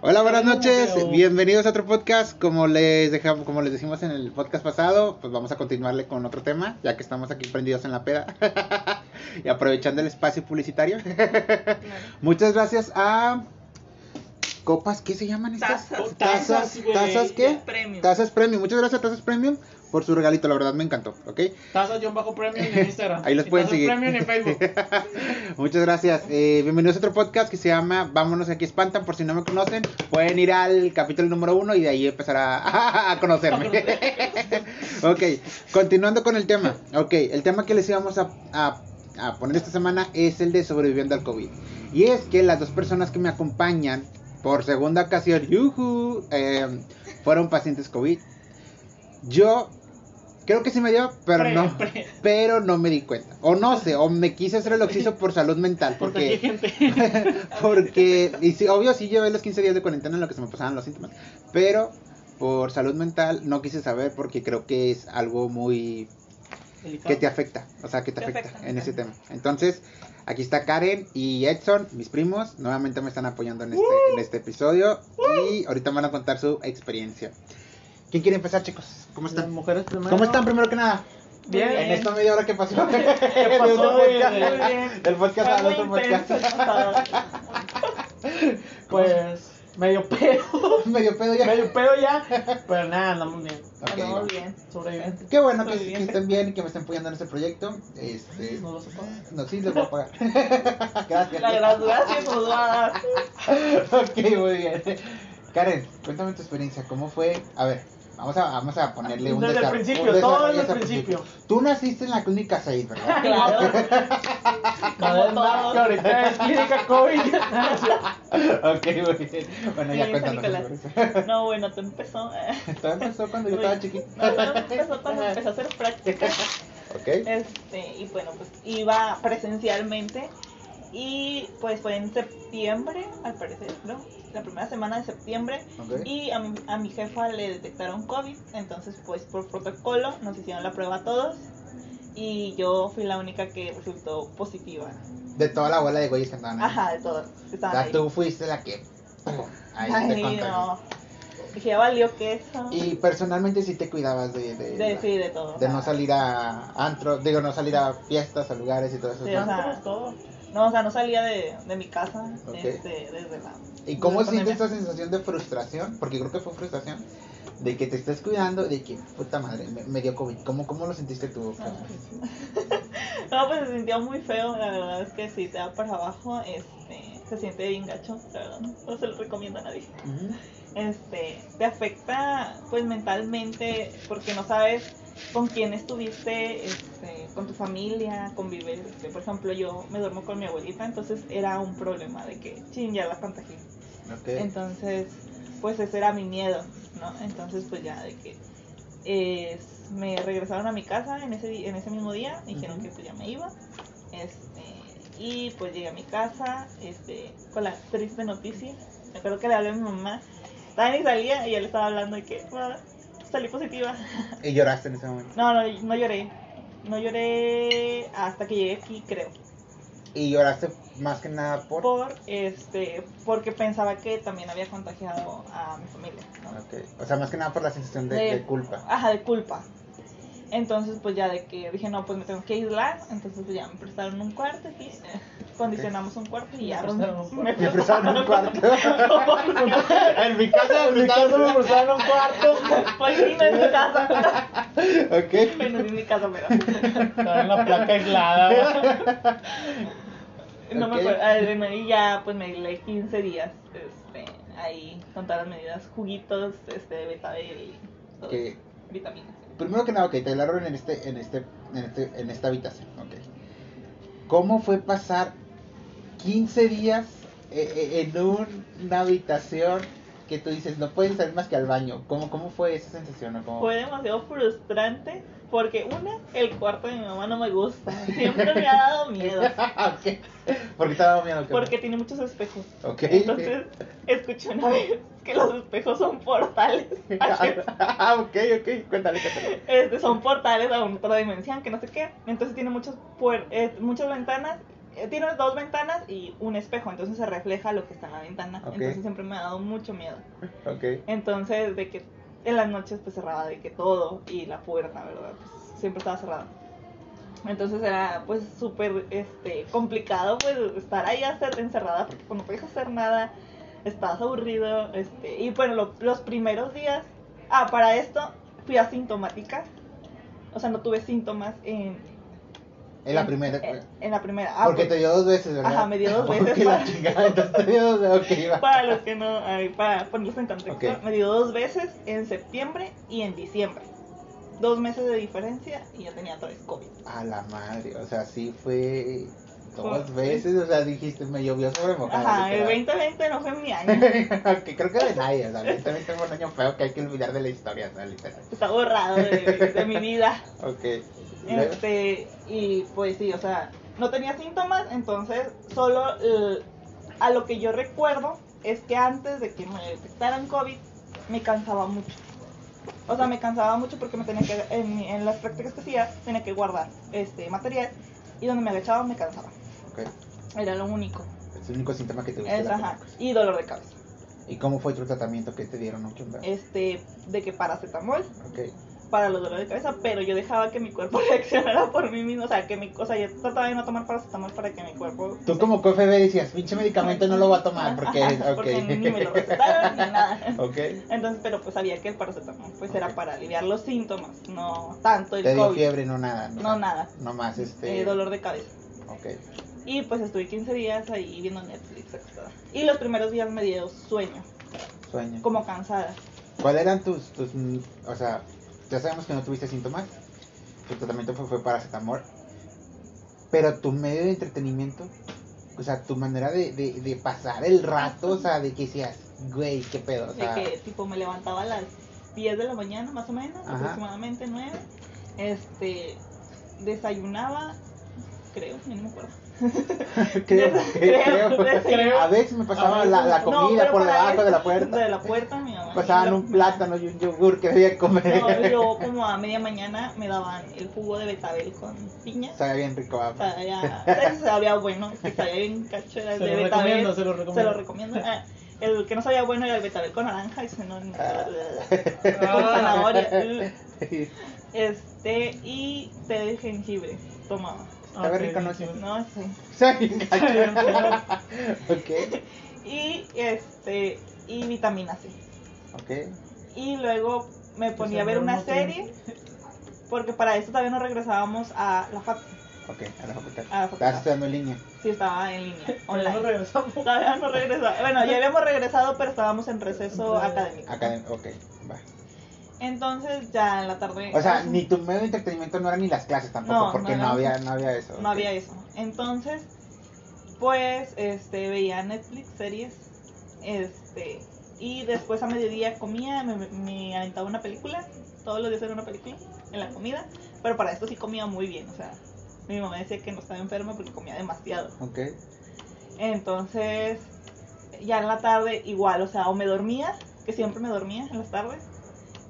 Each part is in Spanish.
Hola, buenas noches. Bienvenidos a otro podcast. Como les dejamos, como les decimos en el podcast pasado, pues vamos a continuarle con otro tema, ya que estamos aquí prendidos en la peda y aprovechando el espacio publicitario. Muchas gracias a copas, ¿qué se llaman estas? Tazas. Tazas, Tazas, güey. tazas ¿qué? Premium. Tazas premium. Muchas gracias a Tazas Premium por su regalito, la verdad me encantó, ¿ok? Tazas John Bajo Premium en Instagram. Ahí los Y pueden seguir. Premium en Facebook. Muchas gracias. Eh, bienvenidos a otro podcast que se llama Vámonos aquí espantan. Por si no me conocen, pueden ir al capítulo número uno y de ahí empezar a, a conocerme. ok, continuando con el tema. Ok, el tema que les íbamos a, a- a poner esta semana es el de sobreviviendo al COVID. Y es que las dos personas que me acompañan por segunda ocasión, yujú, eh, fueron pacientes COVID. Yo creo que sí me dio, pero Pre- no, pre- pero no me di cuenta. O no sé, o me quise hacer el oxiso por salud mental, Porque porque gente. porque, y sí, obvio, sí llevé los 15 días de cuarentena en lo que se me pasaban los síntomas. Pero por salud mental no quise saber porque creo que es algo muy que te afecta. O sea, que te, Te afecta, afecta. en ese tema. Entonces, aquí está Karen y Edson, mis primos. Nuevamente me están apoyando en este, en este episodio. Y ahorita me van a contar su experiencia. ¿Quién quiere empezar, chicos? ¿Cómo Las están? mujeres primero. ¿Cómo están primero que nada? Bien. En esta media hora que pasó. pasó Del otro de- podcast. de- Del podcast al otro podcast. Pues medio pedo. Medio pedo ya. medio pedo ya. Pero nada, andamos bien. Ok. Andamos bien. Sobrevivientes. Qué bueno que, que bien. estén bien y que me estén apoyando en este proyecto. Este, ¿Nos vas a pagar? no, sí, les voy a pagar. Gracias. La graduación nos va a dar. ok, muy bien. Karen, cuéntame tu experiencia. ¿Cómo fue? A ver, vamos a, vamos a ponerle un Desde el principio, todo desde el al principio. Tú naciste en la clínica 6, ¿verdad? Claro. Como. Que ahorita es clínica COVID. ok, muy bien. Bueno, ya cuéntanos. No, bueno, todo empezó. Todo empezó cuando yo estaba chiquito. No, todo empezó cuando empecé a hacer prácticas. ok. Este, y bueno, pues iba presencialmente. Y pues fue en septiembre, al parecer, ¿no? La primera semana de septiembre. Y a mi, a mi jefa le detectaron COVID. Entonces, pues por protocolo nos hicieron la prueba a todos. Y yo fui la única que resultó positiva. De toda la bola de güeyes que andaban ahí. Ajá, de todos. que O estaban sea, ahí. tú fuiste la que. Ahí Ay, no. Dije, ya valió que eso. Y personalmente sí te cuidabas de, de, De, sí, de todo. o de sea, no salir a antro, digo, no salir a fiestas, a lugares y todo eso. Sí, ¿no? o sea, todo. No, o sea, no salía de, de mi casa Ok. este, desde la. ¿Y cómo sientes pandemia. esa sensación de frustración? Porque creo que fue frustración de que te estés cuidando, de que, puta madre, me, me dio COVID. ¿Cómo, ¿Cómo lo sentiste tú? Ah, No, pues se sintió muy feo, la verdad es que si te da para abajo, este, se siente bien gacho, la verdad, no se lo recomiendo a nadie. Este, te afecta pues mentalmente porque no sabes con quién estuviste, este, con tu familia, convives, este, por ejemplo yo me duermo con mi abuelita, entonces era un problema de que, ching, ya la contagié. Ok. Entonces, pues ese era mi miedo, ¿no? Entonces, pues ya de que eh, me regresaron a mi casa en ese, en ese mismo día, me dijeron que pues ya me iba. Este, y pues llegué a mi casa este, con la triste noticia. Me acuerdo que le hablé a mi mamá. Todavía ni salía y él estaba hablando de que "Ma, salí positiva. Y lloraste en ese momento. No, no, no lloré. No lloré hasta que llegué aquí, creo. Y lloraste más que nada por... Por, este, porque pensaba que también había contagiado a mi familia, ¿no? Ok. O sea, más que nada por la sensación de, De- de culpa. Ajá, de culpa. Entonces, pues ya de que dije, no, pues me tengo que aislar. Entonces, pues ya me prestaron un cuarto aquí. Condicionamos un cuarto y ya. Me prestaron un me prestaron un cuarto. en mi casa En mi casa me prestaron un cuarto. Pues sí, no es mi casa. Ok. Bueno, es mi casa, pero. Estaba en la placa aislada. No me acuerdo. Y ya, pues me aislé 15 días. Este, ahí, con todas las medidas, juguitos, este, betabel y todo, Que vitaminas. primero que nada, ok, te hablaron en este, en este, en este, en esta habitación, ok. ¿Cómo fue pasar 15 días eh, eh, en un- una habitación que tú dices no puedes salir más que al baño? ¿Cómo, cómo fue esa sensación? o cómo- Fue demasiado frustrante porque una, el cuarto de mi mamá no me gusta. Siempre me ha dado miedo. ¿Por qué te daba miedo? Porque tiene muchos espejos. Entonces, escuché una vez que los espejos son portales. ah, ok, ok, cuéntale, cuéntale. Este, son portales a otra dimensión, que no sé qué. Entonces tiene muchas, puer- eh, muchas ventanas tiene dos ventanas y un espejo, entonces se refleja lo que está en la ventana. Ok. Entonces siempre me ha dado mucho miedo. Ok. Entonces, de que en las noches pues cerraba de que todo y la puerta, ¿verdad? Pues, siempre estaba cerrada. Entonces era pues súper este, complicado pues estar ahí encerrada porque cuando no puedes hacer nada, estás aburrido. Este, y bueno, lo- los primeros días, ah, para esto fui asintomática. O sea, no tuve síntomas en, Es la en- primera. En, en la primera. Ah, porque pues, te dio dos veces, ¿verdad? Ajá, me dio dos Porque veces. la chingada, entonces te dio dos veces. Ok, va. Para los que no, ay, para ponerlos en contexto, Ok. me dio dos veces en septiembre y en diciembre. Dos meses de diferencia y ya tenía tres COVID. A la madre, o sea, sí fue dos veces, o sea, dijiste, me llovió sobre mojado. Ajá, el literal. 2020 no fue mi año. que creo que de nadie, o sea, el 2020 fue un año feo que hay que olvidar de la historia, o sea, literal. Está borrado de, de mi vida. Ok. Este, y pues sí, o sea, no tenía síntomas, entonces solo eh, a lo que yo recuerdo es que antes de que me detectaran COVID, me cansaba mucho. O sea, me cansaba mucho porque me tenía que, en, en las prácticas que hacía, tenía que guardar este material y donde me agachaba me cansaba. Ok. Era lo único. Es el único síntoma que tuviste. Es, ajá, y dolor de cabeza. ¿Y cómo fue tu tratamiento que te dieron, no? Este, de que paracetamol Ok. Para los dolores de cabeza, pero yo dejaba que mi cuerpo reaccionara por mí mismo, o sea, que mi, o sea, yo trataba de no tomar paracetamol para que mi cuerpo... Tú como CFB decías, pinche medicamento no lo voy a tomar porque, Ajá, ok. porque ni me lo recetaron ni nada. ok. Entonces, pero pues sabía que el paracetamol pues era para aliviar los síntomas, no tanto el Te dio fiebre, no nada. no nada, No más, este. eh, dolor de cabeza. Ok. Y pues estuve 15 días ahí viendo Netflix. Y los primeros días me dio sueño, Sueño. como cansada. ¿Cuáles eran tus, tus, o sea, ya sabemos que no tuviste síntomas, tu tratamiento fue, fue paracetamol, pero tu medio de entretenimiento, o sea, tu manera de, de, de pasar el rato, o sea, de que decías, güey, qué pedo, o De sea, que tipo me levantaba a las 10 de la mañana más o menos, Ajá. aproximadamente 9. Este, desayunaba, creo, no me acuerdo. creo, creo, creo, creo. a veces me pasaba la, la No, comida pero por debajo de la puerta, De la puerta. Pasaban un plátano y un yogur que debía comer, No, y luego como a media mañana me daban el jugo de betabel con piña. sabía bien rico, ah, Sabía, bueno, que sabía bien cacho, era el Se de lo betabel. recomiendo, se lo Se recomiendo. lo recomiendo. Ah, el que no sabía bueno era el betabel con naranja y se no, con Ah. zanahoria. Este, y té de jengibre tomaba. Sabe Ok, rico, ¿no? sí. No sé. Gacho. ok, Y este, y vitamina C. ok, Y luego me ponía a ver una no serie, porque para eso todavía no regresábamos a la FAP. ok, a la facultad. A la Estabas facultad. estudiando en línea. Sí, estaba en línea, No online. regresamos. Todavía no regresaba. Bueno, ya habíamos regresado, pero estábamos en receso académico. Acá, ok, va. Entonces, ya en la tarde. O sea, ni tu medio de entretenimiento no eran ni las clases tampoco, No, porque no no, había, no había eso. No había eso. Entonces, pues, este, veía Netflix, series, este, y después a mediodía comía, me, me aventaba una película, todos los días era una película, en la comida, pero para esto sí comía muy bien, o sea, mi mamá decía que no estaba enferma porque comía demasiado. Ok. Entonces, ya en la tarde igual, o sea, o me dormía, que siempre me dormía en las tardes,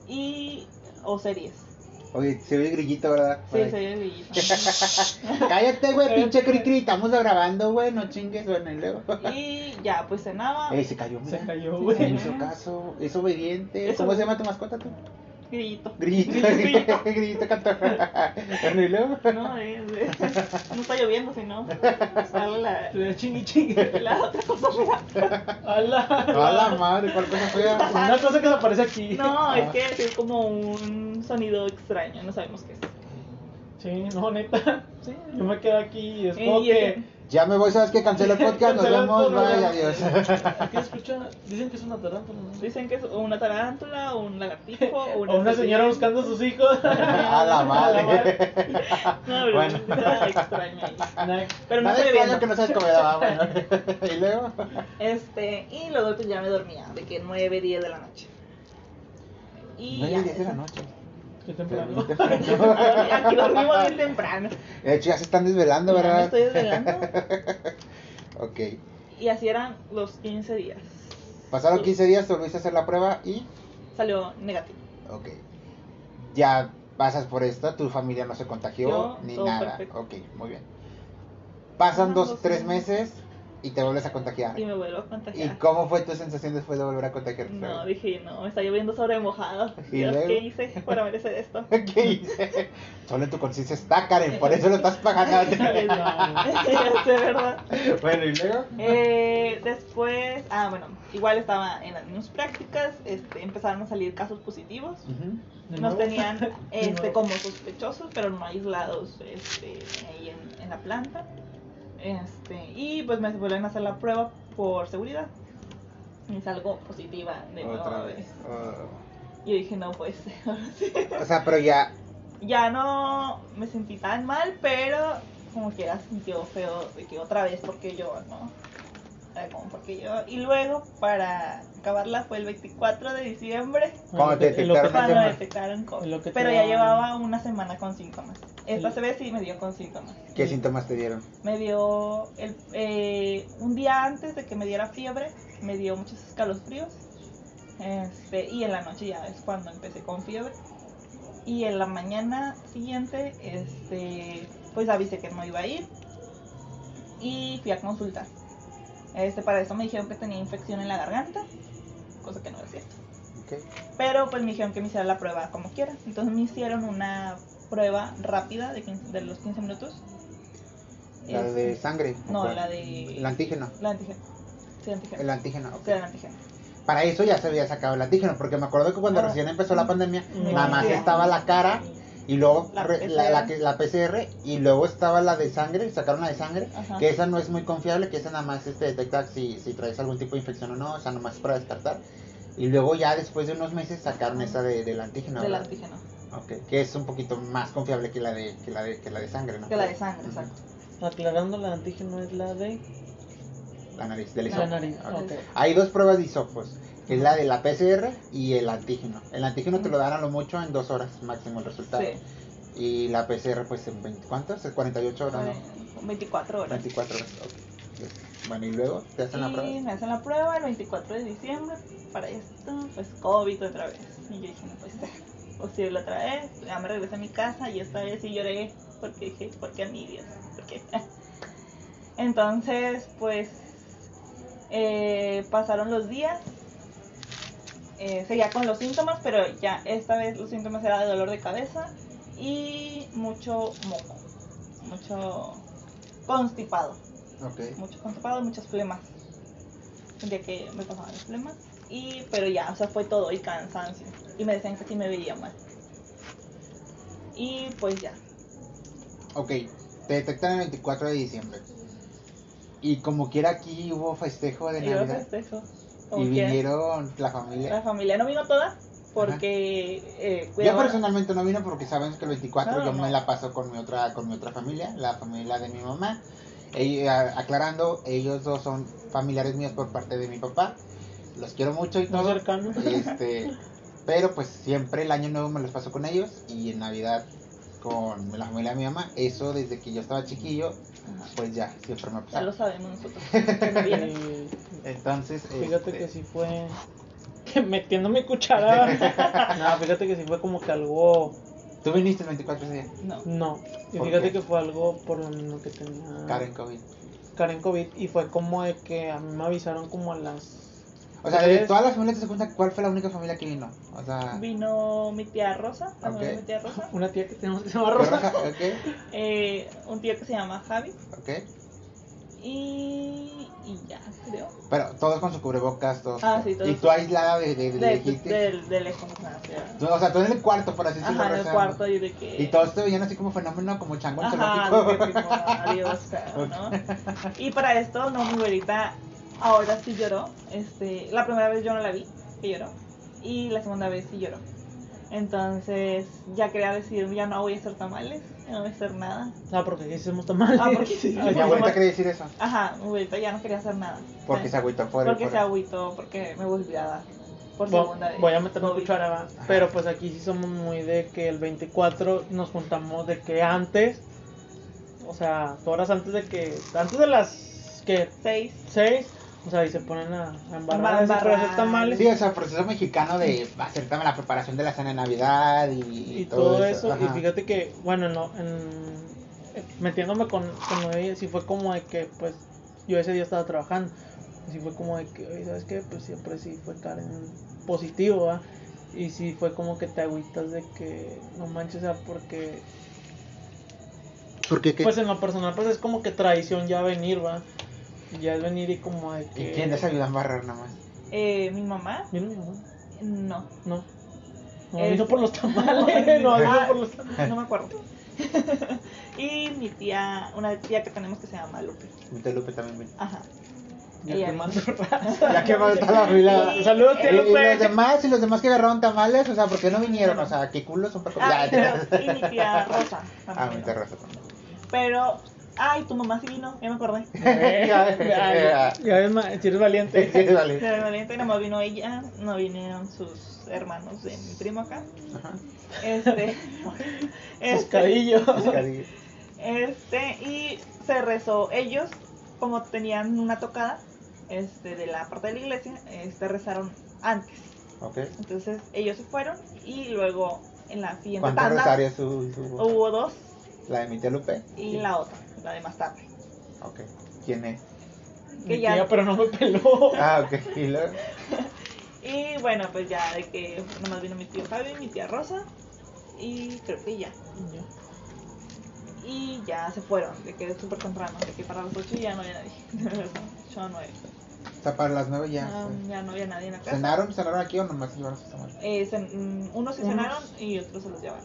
y, o series. Oye, se ve el grillito, ¿verdad? Sí, Por ahí. series grillito. Cállate, güey, pinche cri cri, estamos grabando, güey, no chingues, bueno, y luego. Y ya, pues cenaba. Eh, se cayó, mira. Se cayó, güey. hizo caso, es obediente. ¿Cómo se llama tu mascota tú? Grillito. Grillito, Grillito. grillito cantor. Bueno, y luego. No, eh, eh, no está lloviendo, si no, sale la, De Chingui chingue. la otra cosa fea. A la ¡Hala! madre, ¿cuál cosa fea? Una cosa que se aparece aquí. No, es que es como un sonido extraño, no sabemos qué es. Sí, no, neta. Sí, yo me quedo aquí y es como que. Ya me voy, ¿sabes qué? Cancelo el podcast, nos Cancela vemos, bye, adiós. Aquí escucha, dicen que es una tarántula. ¿no? Dicen que es una tarántula, un lagartijo, o una, O una señora buscando a sus hijos. A la madre. No, pero Bueno. está extraño ahí. Nah, Pero no Nada extraño que no seas comedor, ah, bueno. Y luego. Este, y luego pues ya me dormía, de que 9, 10 de la noche. Y Nueve ya. y diez de la noche. Qué temprano. Aquí dormimos bien temprano. De hecho, ya se están desvelando, Ya me ¿verdad? estoy desvelando. Ok. Y así eran los 15 días. Pasaron 15 días, te volviste a hacer la prueba y. Salió negativo. Ok. Ya pasas por esto, tu familia no se contagió Yo, ni nada. perfecto. Ok, muy bien. Pasan dos, tres meses y te vuelves a contagiar. Y me vuelvo a ¿Y contagiar. cómo fue tu sensación después de volver a contagiarte? No, dije, no, me está lloviendo sobre mojado. ¿Y Dios? ¿Qué hice para merecer esto? ¿Qué hice? Solo tu conciencia está, Karen, por eso lo estás pagando. Sé, ¿verdad? bueno, ¿y luego? Eh, después, ah, bueno, igual estaba en las mismas prácticas, este, empezaron a salir casos positivos. Ujú. De Nos tenían De este, como sospechosos, pero no aislados este, ahí en, en la planta. Este, y pues me vuelven a hacer la prueba por seguridad. Y salgo positiva de nuevo. Otra vez. Y yo dije, no. Oh. O sea, pero ya. ya no me sentí tan mal, pero como que era sintió feo de que otra vez porque yo, ¿no? Como porque yo. Y luego, para acabarla, fue el 24 de diciembre ¿Cómo te En lo que- detectaron cuando detectaron COVID. En lo que te Pero ya llevaba una semana con síntomas. Esta Sí. vez sí me dio con síntomas. ¿Qué síntomas te dieron? Me dio el, eh, un día antes de que me diera fiebre, me dio muchos escalofríos. Este, y en la noche ya es cuando empecé con fiebre. Y en la mañana siguiente, este, pues avisé que no iba a ir. Y fui a consultar. Este, para eso me dijeron que tenía infección en la garganta, cosa que no es cierto. Pero pues me dijeron que me hiciera la prueba como quiera. Entonces me hicieron una prueba rápida de, 15 de los 15 minutos. La Este, de sangre. ¿o No, cuál? la de... El antígeno. La antígeno. Sí, antígeno. El antígeno. Sí, el antígeno. Para eso ya se había sacado el antígeno, porque me acuerdo que cuando Ah. recién empezó la pandemia, Mm. nada más Sí. estaba la cara y luego La re- la, la, PCR. la PCR y luego estaba la de sangre, sacaron la de sangre, Ajá. que esa no es muy confiable, que esa nada más este, detecta si, si traes algún tipo de infección o no, o sea, nomás es para descartar. Y luego ya después de unos meses sacaron esa de, del antígeno. Del ¿verdad? antígeno. Ok, que es un poquito más confiable que la de, que la de, que la de sangre, ¿no? Que la de sangre, exacto. Aclarando, la antígeno es la de. La nariz, del La nariz, Ok. ok. Hay dos pruebas de hisopos, que es la de la PCR y el antígeno. El antígeno te lo dan a lo mucho en dos horas máximo el resultado. Sí. Y la PCR pues en 20, ¿cuántos? ¿En 48 horas, no? 24 horas. 24 horas, ok. Bueno, y luego te hacen la prueba. me hacen la prueba el 24 de diciembre. Para esto, pues COVID otra vez. Y yo dije, no puede ser posible otra vez. Ya me regresé a mi casa y esta vez sí lloré. Porque dije, ¿por qué a mí, Dios? ¿Por qué? Entonces, pues, eh, pasaron los días. Eh, seguía con los síntomas, pero ya esta vez los síntomas eran de dolor de cabeza y mucho moco. Mucho constipado Ok. mucho constipado, muchas flemas. Sentía que me pasaban las flemas. Y, pero ya, o sea, fue todo y cansancio. Y me decían que sí me veía mal. Y pues ya. Ok, te detectan el 24 de diciembre. Y como quiera aquí hubo festejo de Y Navidad. festejo. Y vinieron la familia. La familia no vino toda porque eh, Yo personalmente no vine porque saben que el 24 No, yo no. me la paso con mi otra con mi otra familia, la familia de mi mamá. Ell- a- aclarando, ellos dos son familiares míos por parte de mi papá. Los quiero mucho y Muy todo. cercano. Este, pero pues siempre el año nuevo me los paso con ellos y en Navidad con la familia de mi mamá. Eso desde que yo estaba chiquillo, pues ya, siempre me ha Ya lo sabemos nosotros. Eh, Entonces, fíjate este, que sí fue. Metiendo mi cuchara. no, fíjate que sí fue como que algo. ¿Tú viniste el 24 ese día? No. No. Y ¿Por fíjate qué? que fue algo por lo mismo que tenía. Karen COVID. Karen COVID. Y fue como de que a mí me avisaron como a las. O sea, de todas las familias que se cuentan, ¿cuál fue la única familia que vino? O sea, Vino mi tía Rosa. mi tía. Una tía que tenemos que se llama Rosa. ok, eh, un tío que se llama Javi. ok. Y, y ya, creo. Pero todos con su cubrebocas, todos. Ah, sí, todos. Y tú aislada de, de, de, De, de, de lejos, O sea, tú en el cuarto, por así decirlo. Ajá, en el rezando. cuarto y de que... Y todos te veían así como fenómeno, como chango en Ajá, zoológico. de que tipo, adiós, ¿no? Y para esto, no, mi abuelita ahora sí lloró. Este, la primera vez yo no la vi, que lloró. Y la segunda vez sí lloró. Entonces, ya quería decir, ya no voy a hacer tamales, ya no voy a hacer nada. Ah, porque aquí hacemos tamales. Ah, porque sí. Mi abuelita quería decir eso. Ajá, mi abuelita ya no quería hacer nada. Porque se agüitó por Porque por se agüitó, porque me volví a dar por segunda vez. Voy a meter mi cuchara, ¿va? pero pues aquí sí somos muy de que el 24 nos juntamos de que antes, o sea, horas antes de que, antes de las que Seis. 6, o sea, y se ponen a, a embarrar, hacer tamales Sí, o sea, proceso mexicano de hacer también la preparación de la cena de Navidad y, y todo eso. Y fíjate que, bueno, no, en, eh, metiéndome con, con ella, sí fue como de que, pues, yo ese día estaba trabajando. Y sí fue como de que, ¿sabes qué? Pues siempre sí fue Karen positivo, ¿va? Y sí fue como que te agüitas de que, no manches, o sea, porque, ¿Por qué? qué? pues en lo personal, pues es como que tradición ya venir, ¿va? Ya es venir y como de que... ¿Y quién les ayuda a barrer nada más? Eh, mi mamá, ¿Vino mi mamá? no. No. No, vino por los tamales, no, vino Ah, por los tamales. no me acuerdo. y mi tía, una tía que tenemos que se llama Lupe. Mi tía Lupe también vino. Ajá. Ya Ella quemando raza. Ya la fila. Y- Saludos, Y, tía y Lupe. los demás, y los demás que agarraron tamales, o sea, ¿por qué no vinieron? O sea, qué culo son para Ah, y, Ya, pero- y mi tía Rosa. Ah, mi vino. terraza también. Pero, ay, tu mamá sí vino, ya me acordé. Ya, ya, ya ves, ma- si eres valiente. Vale. Pero valiente, nada más vino ella, no vinieron sus hermanos de mi primo acá. Ajá. Este, este. Pescadillo. este, y se rezó ellos, como tenían una tocada, este, de la parte de la iglesia, este, rezaron antes. Ok. Entonces ellos se fueron y luego en la siguiente ¿Cuántos tanda rosarios su, su- hubo dos La de mi Lupe. y la otra, la de más tarde. Ok. ¿Quién es? Que Mi ya- tía, pero no me peló. Ah, ok. Y luego. Y bueno, pues ya de que nomás vino mi tío Javi, mi tía Rosa y creo que ya. Y ya se fueron, de que súper temprano, de que para las 8 ya no había nadie. 8 o 9. O sea, para las nueve ya. Ah, ya no había nadie en la casa. ¿Cenaron? ¿Cenaron aquí o nomás se llevaron sus tamales? Eh, cen- mm, unos se Unos. cenaron y otros se los llevaron.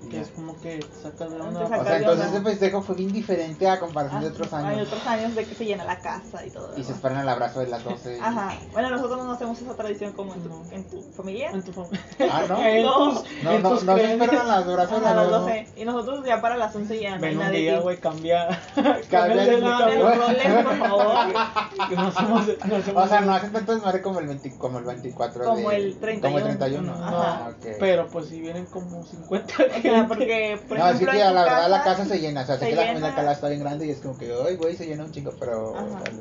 Que ya. es como que sacas de onda. sacas O sea, entonces onda. ese festejo fue bien diferente a comparación de otros Hay años. otros años de que se llena la casa y todo. Y se esperan el abrazo de las 12. y- Ajá. Bueno, nosotros no hacemos esa tradición como en tu, No. en tu familia. En tu familia. Ah, ¿no? No. No, no, no se esperan las abrazos de Ajá, a las las 12. 12. Y nosotros ya para las 11 ya no hay Ven un nadie. día, güey, cambia. Cambia el- No, cambia. no roles, por favor. No hacemos, no hacemos O sea, no hacen tanto desmadre como el, 20 como el 24 Como de- el 31. Como el 31. No, Ah, ok. Pero pues si vienen como 50 O sea, porque, por no, así ejemplo, que en a tu la verdad la casa- se llena. O sea, sé se que la familia acá la está bien grande y es como que, ay, güey, se llena un chingo, pero. Vale.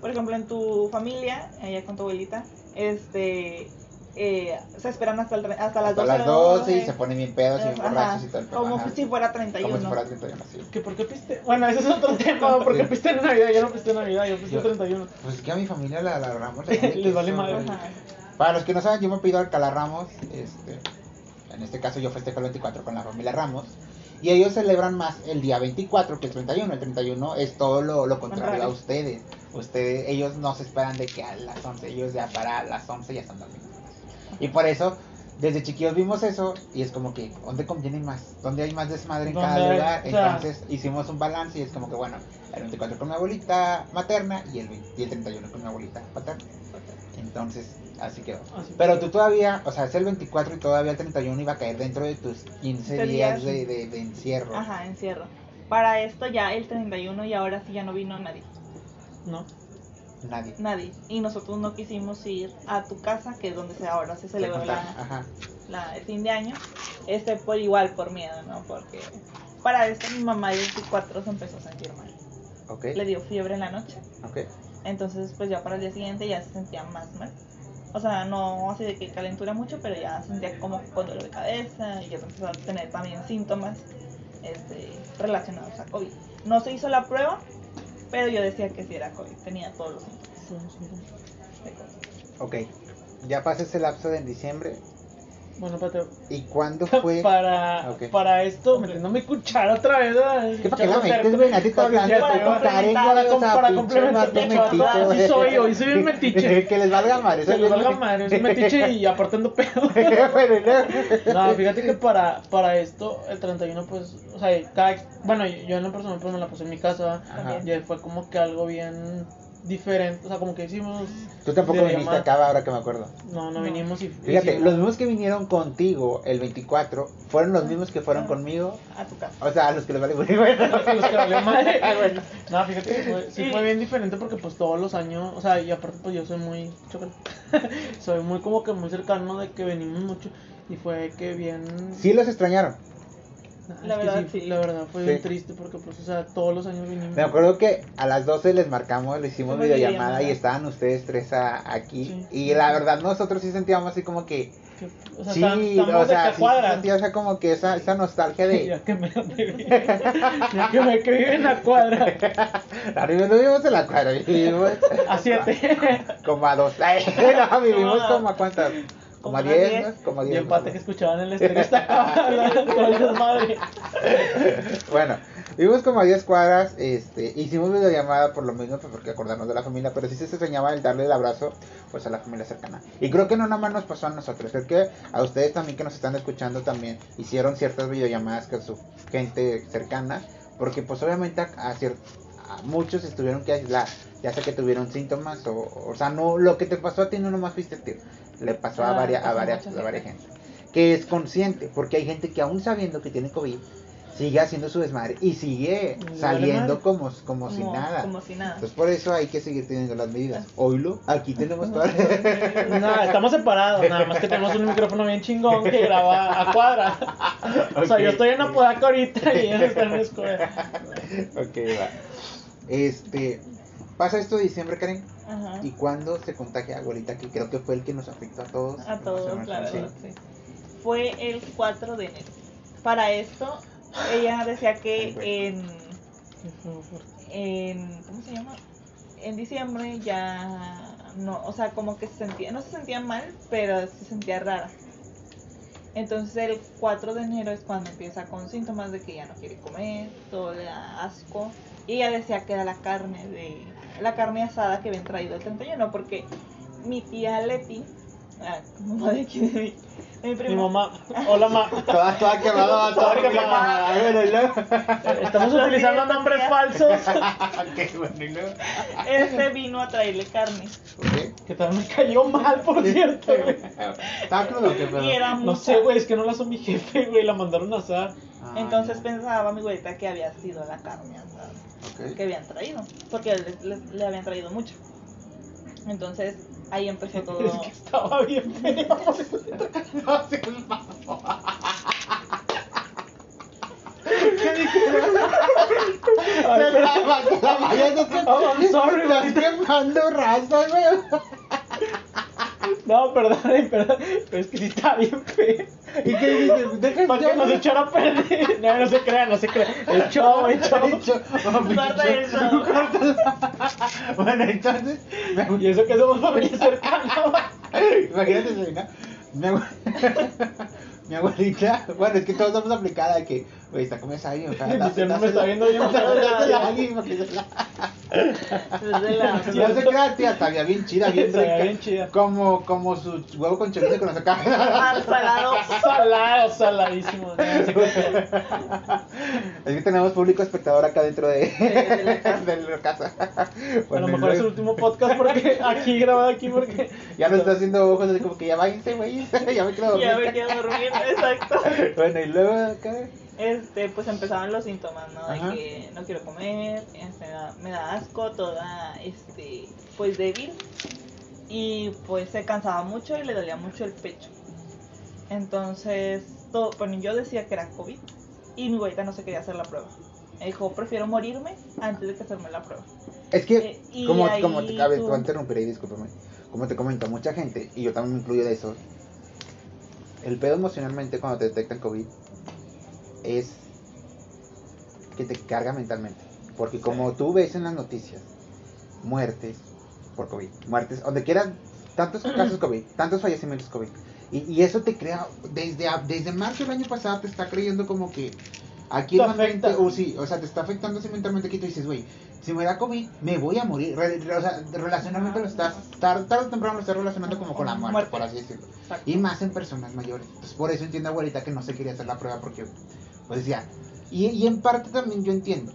por ejemplo, en tu familia, allá con tu abuelita, este, eh, se esperan hasta, el, tre- hasta las Hasta 12. las 12 y se ponen bien pedos y bien borrachos y todo el pedo, Como ajá. si fuera 31. Como si fuera 31, sí. ¿Que por qué piste? Bueno, ese es otro tema. ¿Por qué Sí. piste en Navidad? Yo no piste en Navidad, yo piste Yo- el 31. Pues es que a mi familia la agarramos. Les vale madre. Para los que no saben, yo me pido Alcalá Ramos. Este, en este caso, yo festejo el 24 con la familia Ramos. Y ellos celebran más el día 24 que el 31. El 31 es todo lo, lo contrario a ustedes. Ustedes, ellos no se esperan de que a las 11, ellos ya para las 11 ya están dormidos. Y por eso, desde chiquillos vimos eso y es como que, ¿dónde conviene más? ¿Dónde hay más desmadre en cada ¿Dónde hay- lugar? o sea- Entonces hicimos un balance y es como que, bueno, el 24 con mi abuelita materna y el, 20 y el 31 con mi abuelita paterna. Entonces, así quedó. Así. Pero tú todavía, o sea, es el 24 y todavía el 31 iba a caer dentro de tus 15 Ese días día, de, de, de encierro. Ajá, encierro. Para esto ya el 31 y ahora sí ya no vino nadie. No. Nadie. Nadie. Y nosotros no quisimos ir a tu casa, que es donde se, ahora se celebra la, Ajá. la- el fin de año. Este por igual, por miedo, ¿no? Porque para esto mi mamá el 24 se empezó a sentir mal. Ok. Le dio fiebre en la noche. Ok. Entonces, pues ya para el día siguiente ya se sentía más mal. O sea, no así de que calentura mucho, pero ya sentía como con dolor de cabeza y ya empezó a tener también síntomas este, relacionados a COVID. No se hizo la prueba, pero yo decía que sí era COVID, tenía todos los síntomas de COVID. Ok. Ya pasó ese lapso de en diciembre. Bueno, espérate. ¿Y cuándo fue? Para, Ok. para esto, metiendo mi cuchara otra vez. ¿verdad? ¿Qué para qué la metes, güey? Ti está hablando, estoy para con Karen, para complementar. así soy hoy, soy bien metiche. que les valga madre. Se les valga madre, soy metiche y apartando pedo. No, fíjate que para, para esto, el 31, pues, o sea, cada, bueno, yo en lo personal pues me la pasé en mi casa, y fue como que algo bien diferente, o sea, como que hicimos, Tú tampoco viniste llamada. acá ahora que me acuerdo. no, no No. vinimos y Fíjate, hicimos- los mismos que vinieron contigo el 24 fueron los mismos que fueron conmigo. A tu casa. O sea, a los que les vale bueno. Los que les valió madre. Ah, bueno. No, fíjate que fue, sí fue bien diferente porque pues todos los años, o sea, y aparte pues yo soy muy soy muy como que muy cercano de que venimos mucho y fue que bien... Sí los extrañaron. Nah, La verdad, sí, sí. la verdad fue Sí. bien triste porque pues, o sea, todos los años vinimos. Me acuerdo que a las 12 les marcamos, le hicimos videollamada y estaban ustedes tres a- aquí. Sí. Y la verdad nosotros sí sentíamos así como que... que, o sea, sí, o sea, sí sentía o sea, como que esa, esa nostalgia de... Ya que me ya que me crié en la cuadra Arriba no vivimos en la cuadra, vivimos a 7 como a dos. No, vivimos Como a- como a cuántas. Como a como a 10, diez. ¿no? Como a y 10. el pate que escuchaban en el estéreo estaba hablando con el desmadre Bueno, vivimos como a 10 cuadras, este, hicimos videollamada por lo mismo, pues porque acordarnos de la familia, pero sí se extrañaba el darle el abrazo, pues a la familia cercana. Y creo que no nada más nos pasó a nosotros, creo que a ustedes también que nos están escuchando también hicieron ciertas videollamadas con su gente cercana, porque pues obviamente a, a muchos estuvieron que aislar, ya sea que tuvieron síntomas o, o sea, no, lo que te pasó a ti no nomás fuiste ti, le pasó a Ah, varias, a varias, a varias gente que es consciente, porque hay gente que aún sabiendo que tiene COVID, sigue haciendo su desmadre y sigue Y saliendo como, como, si nada. Como si nada. Entonces por eso hay que seguir teniendo las medidas. Oílo, aquí tenemos todo. no estamos separados nada más que tenemos un micrófono bien chingón que graba a cuadra o sea yo estoy en Apodaca ahorita y ellos están en la escuela ok, va. Este, pasa esto de diciembre, Karen, Ajá. y cuando se contagia abuelita, que creo que fue el que nos afectó a todos. A todos, sí. sí. Fue el 4 de enero. Para esto, ella decía que en, en. ¿Cómo se llama? En diciembre ya. No, o sea, como que se sentía. No se sentía mal, pero se sentía rara. Entonces, el 4 de enero es cuando empieza con síntomas de que ya no quiere comer, todo le da asco. Y ella decía que era la carne de. La carne asada que habían traído el 31, porque mi tía Leti. Ah, mamá de aquí de mi, de mi mamá hola ma Toda, toda quemada, toda Toda quemada. A ver, y luego. estamos utilizando nombres falsos Ok, bueno, y luego. Este vino a traerle carne. Ok. que también me cayó mal por cierto. ¿Estaba crudo o qué pedo? Y era no mucha. sé güey es que no la son mi jefe güey la mandaron a asar Ah, Entonces ya. pensaba mi güerita que había sido la carne asada Ok. que habían traído, porque le, habían traído mucho. Entonces ahí empezó todo. es que estaba bien feo No. Ay, Se pero- la la mayonesa Oh, I'm sorry, Estás quemando raza, güey. no perdón perdón pero es que sí está bien feo ¿Y qué dices? Deja para que nos echara a perder no no se crean no se crean el show el show. Corta eso. Bueno, entonces, me- y eso que somos familia cercana imagínate, Selena, mi abuelita, bueno, es que todos somos aplicada de que, güey, está como esa Mi tierno me está viendo bien No se crea, tía, está bien chida, bien rica. bien chida. Como, como su huevo con chorizo con la saca. Salado. salado saladísimo no, no. Es que tenemos público espectador acá dentro de, de la casa. a Bueno, lo mejor es el último podcast porque aquí grabado aquí porque Ya nos está haciendo ojos así como que ya váyanse, güey. ya me quiero dormir. Ya me quedo dormir, exacto. Bueno, y luego acá. Este, pues empezaban los síntomas, ¿no? Ajá. De que no quiero comer, este, me da- asco, toda, este, pues débil. Y pues se cansaba mucho y le dolía mucho el pecho. Entonces, todo, bueno, yo decía que era COVID y mi abuelita no se quería hacer la prueba. Me dijo, prefiero morirme antes de que hacerme la prueba. Es que, Eh, y como, como te, a ver, te tú- voy a interrumpir ahí, discúlpame. Como te comento, mucha gente, y yo también me incluyo de esos, el pedo emocionalmente cuando te detectan COVID es que te carga mentalmente. Porque como tú ves en las noticias, muertes por COVID, muertes, donde quieras, tantos casos COVID, tantos fallecimientos COVID. Y, y eso te crea, desde, desde marzo del año pasado te está creyendo como que aquí Te en la mente, afecta. o sí, o sea, te está afectando así mentalmente que tú dices, güey, si me da COVID, me voy a morir. Re- re- o sea, relacionalmente lo estás, tarde, tarde o temprano lo estás relacionando como con la muerte, Muerte. por así decirlo. Exacto. Y más en personas mayores. Entonces, por eso entiendo abuelita que no se quería hacer la prueba porque, pues decía, y, y en parte también yo entiendo.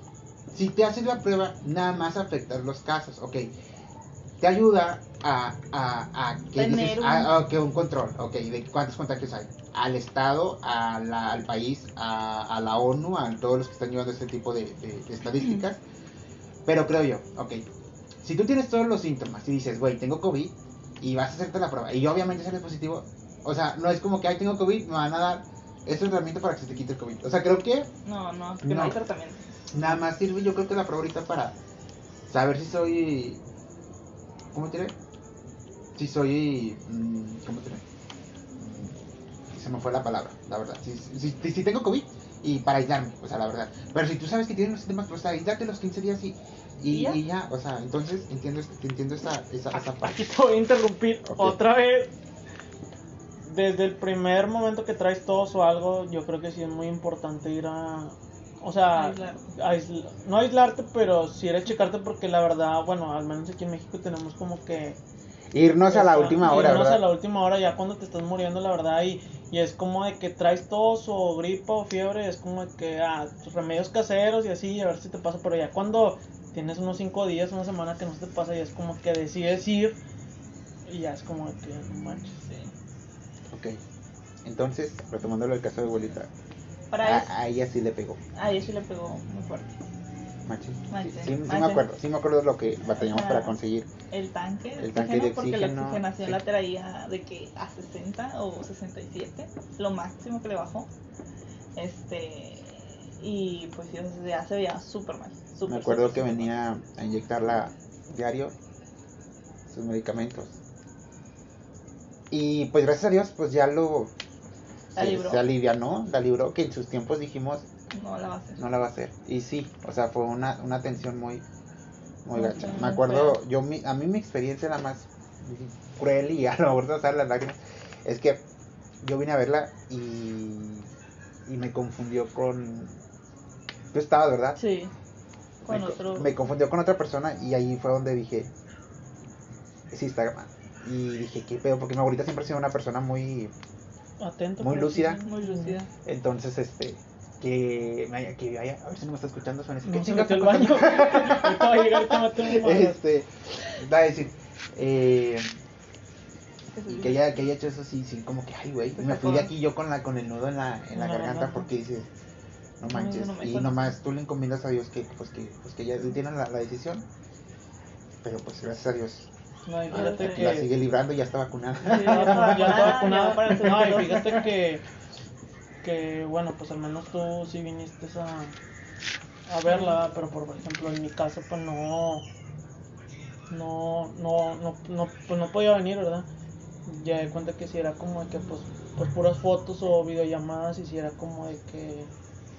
Si te haces la prueba, nada más afectas los casos, ok. Te ayuda a, a, a que, Tener dices, un- a- a que un control, ok, de cuántos contagios hay. Al Estado, a la- al país, a, a la ONU, a todos los que están llevando este tipo de, de- de estadísticas. Pero creo yo, ok, si tú tienes todos los síntomas y dices, güey, tengo COVID y vas a hacerte la prueba y obviamente sales positivo, o sea, no es como que, ay, tengo COVID, me van a dar es un tratamiento para que se te quite el COVID. O sea, creo que No, no, que no, No. hay tratamiento. nada más sirve, yo creo que la prueba ahorita para saber si soy. ¿Cómo te diré? Si soy. mm, ¿Cómo te diré? Mm, Se me fue la palabra, la verdad. Si, si, si- tengo COVID y para aislarme, o sea, la verdad. Pero si tú sabes que tienes los síntomas, pues aislarte los 15 días y, y, ¿Y ya? y ya, o sea, entonces entiendo, entiendo esa, esa, esa parte. Aquí te voy a interrumpir Ok. otra vez. Desde el primer momento que traes tos o algo, yo creo que sí es muy importante ir a. O sea, no aislarte, pero sí ir a checarte porque la verdad, bueno, al menos aquí en México tenemos como que. Irnos a la última hora, irnos ¿verdad? a la última hora ya cuando te estás muriendo, la verdad, y, y es como de que traes tos o gripa o fiebre, es como de que, ah, tus remedios caseros y así, a ver si te pasa, pero ya cuando tienes unos cinco días, una semana que no se te pasa, ya es como que decides ir y ya es como de que, no manches. Ok. Entonces, retomándolo el caso de abuelita, Para a, ella sí le pegó. a ella sí le pegó muy fuerte. Machín. Sí, me acuerdo, sí me acuerdo lo que batallamos para conseguir. El tanque, El tanque de porque la oxígeno, oxigenación sí. la traía de que a 60 o 67, lo máximo que le bajó. Este, y pues ya se veía súper mal. súper, Me acuerdo que venía a inyectarla diario, sus medicamentos. Y pues gracias a Dios, pues ya lo... La se, se alivianó, la libró, que en sus tiempos dijimos. No la va a hacer. no la va a hacer. Y sí, o sea, fue una, una tensión muy, muy gacha. Me acuerdo, yo mi, a mí mi experiencia la más cruel y a lo mejor te salen las lágrimas, es que yo vine a verla y, y me confundió con... Tú estabas, ¿verdad? Sí, con me, otro. me confundió con otra persona y ahí fue donde dije, sí está mal. Y dije, ¿qué pedo? Porque mi abuelita siempre ha sido una persona muy... Atento. Muy lúcida. sí, Muy lúcida. Entonces, este... Que, me haya- que vaya, a ver si no me está escuchando, suena así, No ¿qué se chingas metió al está baño. va a llegar este, va a decir, eh, y que haya, que haya hecho eso, sí, sí, como que, ay, güey, y me fui de aquí yo con la con el nudo en la, en la garganta porque dices, no manches, no y nomás tú le encomiendas a Dios que, pues que, pues que ya él tiene la, la decisión, pero pues gracias a Dios, No, y Ah, fíjate que. la sigue librando y ya está vacunada. Sí, Ya está ya está vacunada, ya. No, y fíjate que, que, bueno, pues al menos tú sí viniste a, a verla, pero por ejemplo en mi caso pues no, no, no, no, no, pues no podía venir, ¿verdad? Ya de cuenta que si era como de que pues, pues puras fotos o videollamadas y si era como de que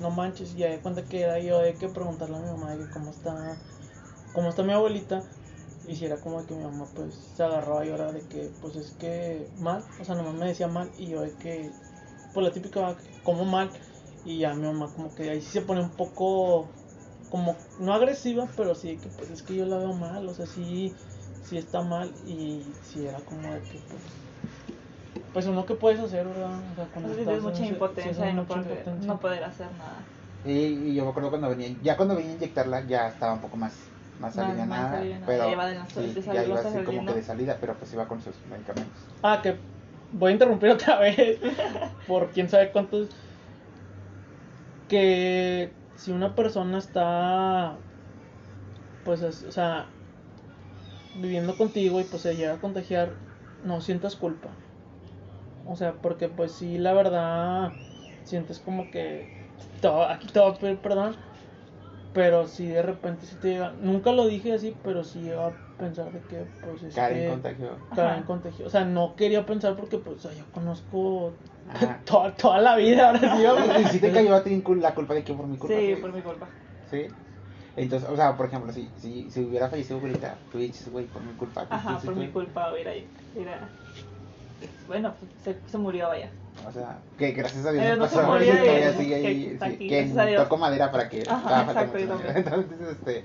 no manches, ya de cuenta que era yo de que preguntarle a mi mamá de que cómo está, cómo está mi abuelita y si era como que mi mamá pues se agarró a llorar de que pues es que mal, o sea nomás me decía mal y yo de que pues la típica como mal y ya mi mamá como que ahí sí se pone un poco como no agresiva pero sí que pues es que yo la veo mal, o sea sí, sí está mal y sí era como de que pues pues uno que puedes hacer, ¿verdad? O sea, cuando estás mucha sí, impotencia es y no mucha poder, impotencia. no poder hacer nada. Y, y yo me acuerdo cuando venía, ya cuando venía a inyectarla ya estaba un poco más, más Más- alivianada, más alivianada, pero ya iba de la- sí, de ya iba así como que de salida, pero pues iba con sus medicamentos. Ah, que voy a interrumpir otra vez por quién sabe cuántos. Que si una persona está, pues, es- o sea, viviendo contigo y pues se llega a contagiar, no sientas culpa. O sea, porque pues sí, la verdad, sientes como que, va- aquí te voy a pedir perdón, pero si de repente si te llega, nunca lo dije así, pero sí llega a pensar de que pues es Karen que... contagió. Karen Ajá. contagió. O sea, no quería pensar porque, pues, o sea, yo conozco toda, toda la vida. Ahora sí. ¿Y si te cayó a ti la culpa de que por mi culpa? Sí, por mi culpa. Sí. Entonces, o sea, por ejemplo, si, si, si hubiera fallecido abuelita, tú dices, güey, por mi culpa. ¿qué Ajá, por tú? mi culpa. Bueno, se, se murió, vaya. O sea, que gracias a Dios Pero no no pasó. y- todavía sigue que ahí. sí, que Dios. toco madera para que Ajá, exacto, yo también. Entonces, este,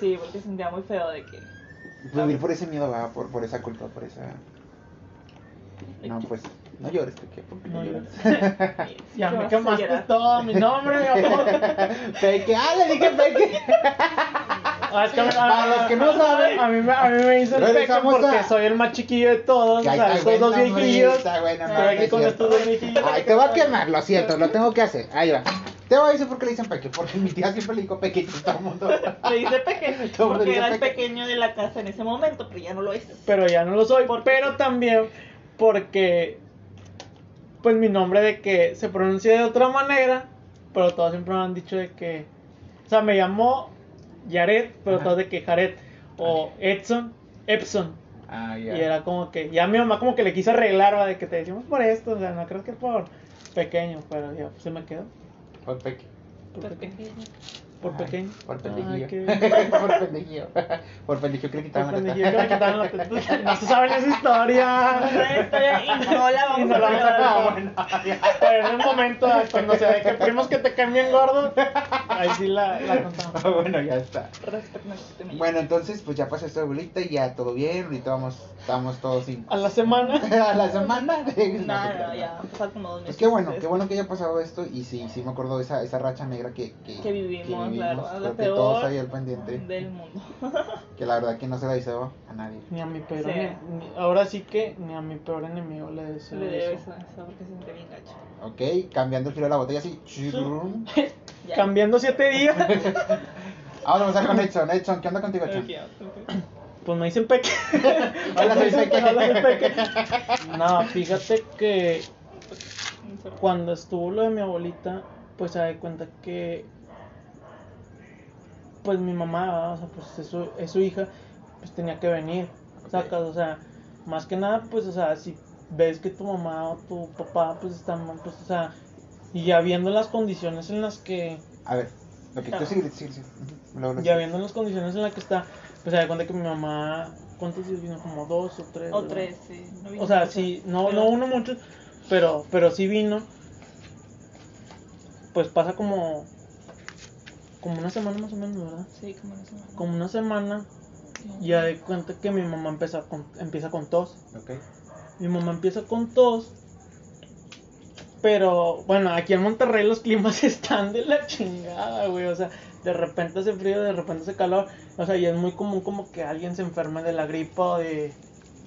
Sí, porque sentía muy feo de que. vivir por ese miedo, va, por, por esa culpa, por esa. No, pues, no llores, Peque, porque no, No llores. Ya ¿Qué me quemaste todo mi nombre, mi amor. Peque, ah, le dije Peque. Ah, es que a mí- Para los que no saben, a mí, me- a mí me dicen peque regresamos porque a- soy el más chiquillo de todos. O Ay, sea, está estos dos hombre, viejillos. está bueno, Estoy no, no aquí es con cierto. estos dos viejillos. Ay, te va a quemar, lo siento, lo tengo que hacer. Ahí va. Te voy a decir por qué le dicen Peque, porque mi tía siempre le dijo Pequeño a todo el mundo. Le dice pequeño, Todo el mundo porque dice era el peque. pequeño de la casa en ese momento, pero ya no lo es. Pero ya no lo soy. Pero también porque pues mi nombre de que se pronuncia de otra manera, pero todos siempre me han dicho de que, o sea, me llamo Jared, pero Ajá. todos de que Jared, o Edson, Epson. Ah, ya. Y era como que, ya mi mamá como que le quiso arreglar, va, de que te decimos por esto, o sea, no creo que por pequeño, pero ya pues, se me quedó. Por peque. Por, Por pequeño. Por Ay, pequeño. Por Ay, pendejillo. por pendejillo. Por pendejillo que le Por quitaban la pendejillo que me teta. quitaron la teta. No se saben esa historia. Esa historia y no la vamos no a a- Ah. Pero en un momento, ah, cuando se que primos que te caen bien gordos, ahí sí la, la contamos. Ah, bueno, ya está. Respeto, no existe mi- Bueno, entonces, pues ya pasó esto de abuelita y ya todo bien. Ahorita vamos, estamos todos sin. A la semana. a la semana. No, no, no, ya, han pasado como dos meses. Pues qué bueno, qué bueno que haya pasado esto y sí, sí me acuerdo de esa, esa racha negra que, que, Que vivimos, claro, Creo que peor todos ahí al pendiente, del mundo. que la verdad que no se la deseo a nadie. Ni a mi peor Sí. ni- Ahora sí que ni a mi peor enemigo le deseo Le debo eso. porque siente bien gacho. Ok, cambiando el filo de la botella así. Cambiando siete días, Ahora vamos a con Edson. Edson, ¿qué onda contigo, Edson? Pues me dicen peque. Hola, soy Peque. Hola, soy Peque. No, fíjate que cuando estuvo lo de mi abuelita, pues se da cuenta que pues mi mamá, ¿verdad? o sea, pues es su, es su hija, pues tenía que venir, Ok. sacas, o sea, más que nada, pues, o sea, si ves que tu mamá o tu papá, pues están, mal, pues, o sea, y ya viendo las condiciones en las que, A ver, lo que tú sigue, sigue, sigue. Ya viendo las condiciones en las que está, pues se da cuenta que mi mamá, ¿cuántos días vino? Como dos o tres. O ¿verdad? tres, sí. no vino O sea, mucho, sí, no, pero- no uno mucho, pero, pero sí vino. Pues pasa como, como una semana más o menos, ¿verdad? Sí, como una semana. Como una semana, Sí. ya de cuenta que mi mamá empieza con, empieza con tos. Ok. Mi mamá empieza con tos. Pero bueno, aquí en Monterrey los climas están de la chingada, güey. O sea, de repente hace frío, de repente hace calor. O sea, y es muy común como que alguien se enferme de la gripa o de,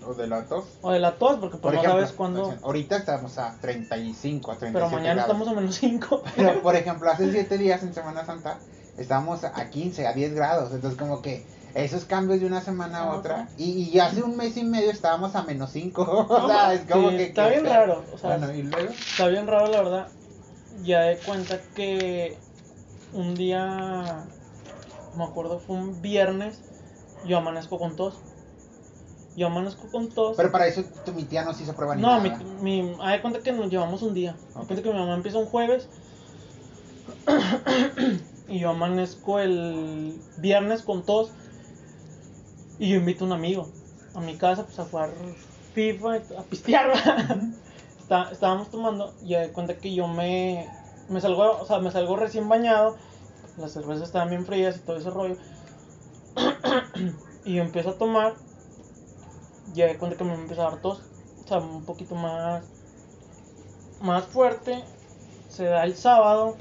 O de la tos. o de la tos, porque Por pues no ejemplo, sabes cuándo. ahorita estamos a 35, a 37 Pero mañana grados. estamos a menos 5. Pero, por ejemplo, hace 7 días en Semana Santa estábamos a 15, a 10 grados. Entonces, como que esos cambios de una semana a otra. Y, y hace un mes y medio estábamos a menos 5. o sea, es como Sí, que. está que- bien raro, o sea, bueno, y luego. Está bien raro, la verdad. Ya de cuenta que un día, me acuerdo, fue un viernes, yo amanezco con tos. Yo amanezco con tos. Pero para eso tu, mi tía nos hizo prueba ni no, mi, nada. mi, haz de cuenta que nos llevamos un día. Haz de cuenta que mi mamá empieza un jueves. y yo amanezco el viernes con tos. Y yo invito a un amigo a mi casa pues a jugar FIFA, a pistear. Está- estábamos tomando y de cuenta que yo me, me salgo, o sea, me salgo recién bañado. Las cervezas estaban bien frías y todo ese rollo. y yo empiezo a tomar. Y de cuenta que me empieza a dar tos. O sea, un poquito más, más fuerte. Se da el sábado.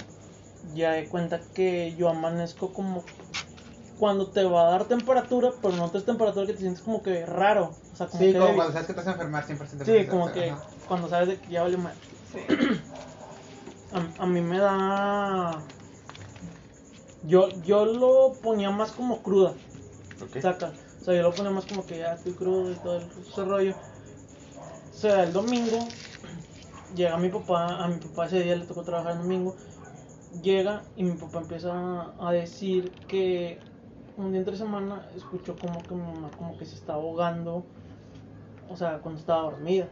Ya de cuenta que yo amanezco como cuando te va a dar temperatura, pero no te es temperatura que te sientes como que raro. O sea, como Sí, que como débil. cuando sabes que te vas a enfermar 100% Sí, de como que Ajá. cuando sabes de que ya vale mal. Sí. A, a mí me da. Yo, yo lo ponía más como cruda, Ok. saca. O sea, yo lo ponía más como que ya estoy crudo y todo el- ese rollo. O sea, el domingo, llega mi papá, a mi papá ese día le tocó trabajar el domingo. Llega y mi papá empieza a, decir que un día entre semana escuchó como que mi mamá como que se estaba ahogando, o sea, cuando estaba dormida.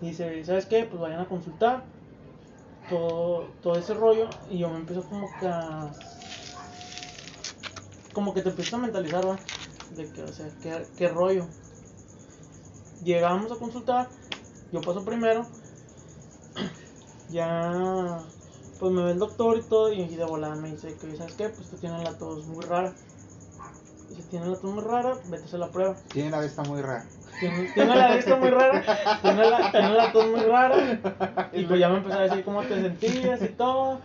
Dice, ¿sabes qué? Pues vayan a consultar todo, todo ese rollo y yo me empiezo como que a... Como que te empiezas a mentalizar, ¿va? De que, o sea, ¿qué, qué rollo? Llegamos a consultar, yo paso primero, ya, pues me ve el doctor y todo y de volada me dice que, ¿sabes qué? Pues tú tienes la tos muy rara. Y si tienes la tos muy rara, vete a hacer la prueba. Tiene la vista muy rara. Tiene, tiene la vista muy rara, tiene la, tiene la tos muy rara. Y pues ya me empezó a decir cómo te sentías y todo.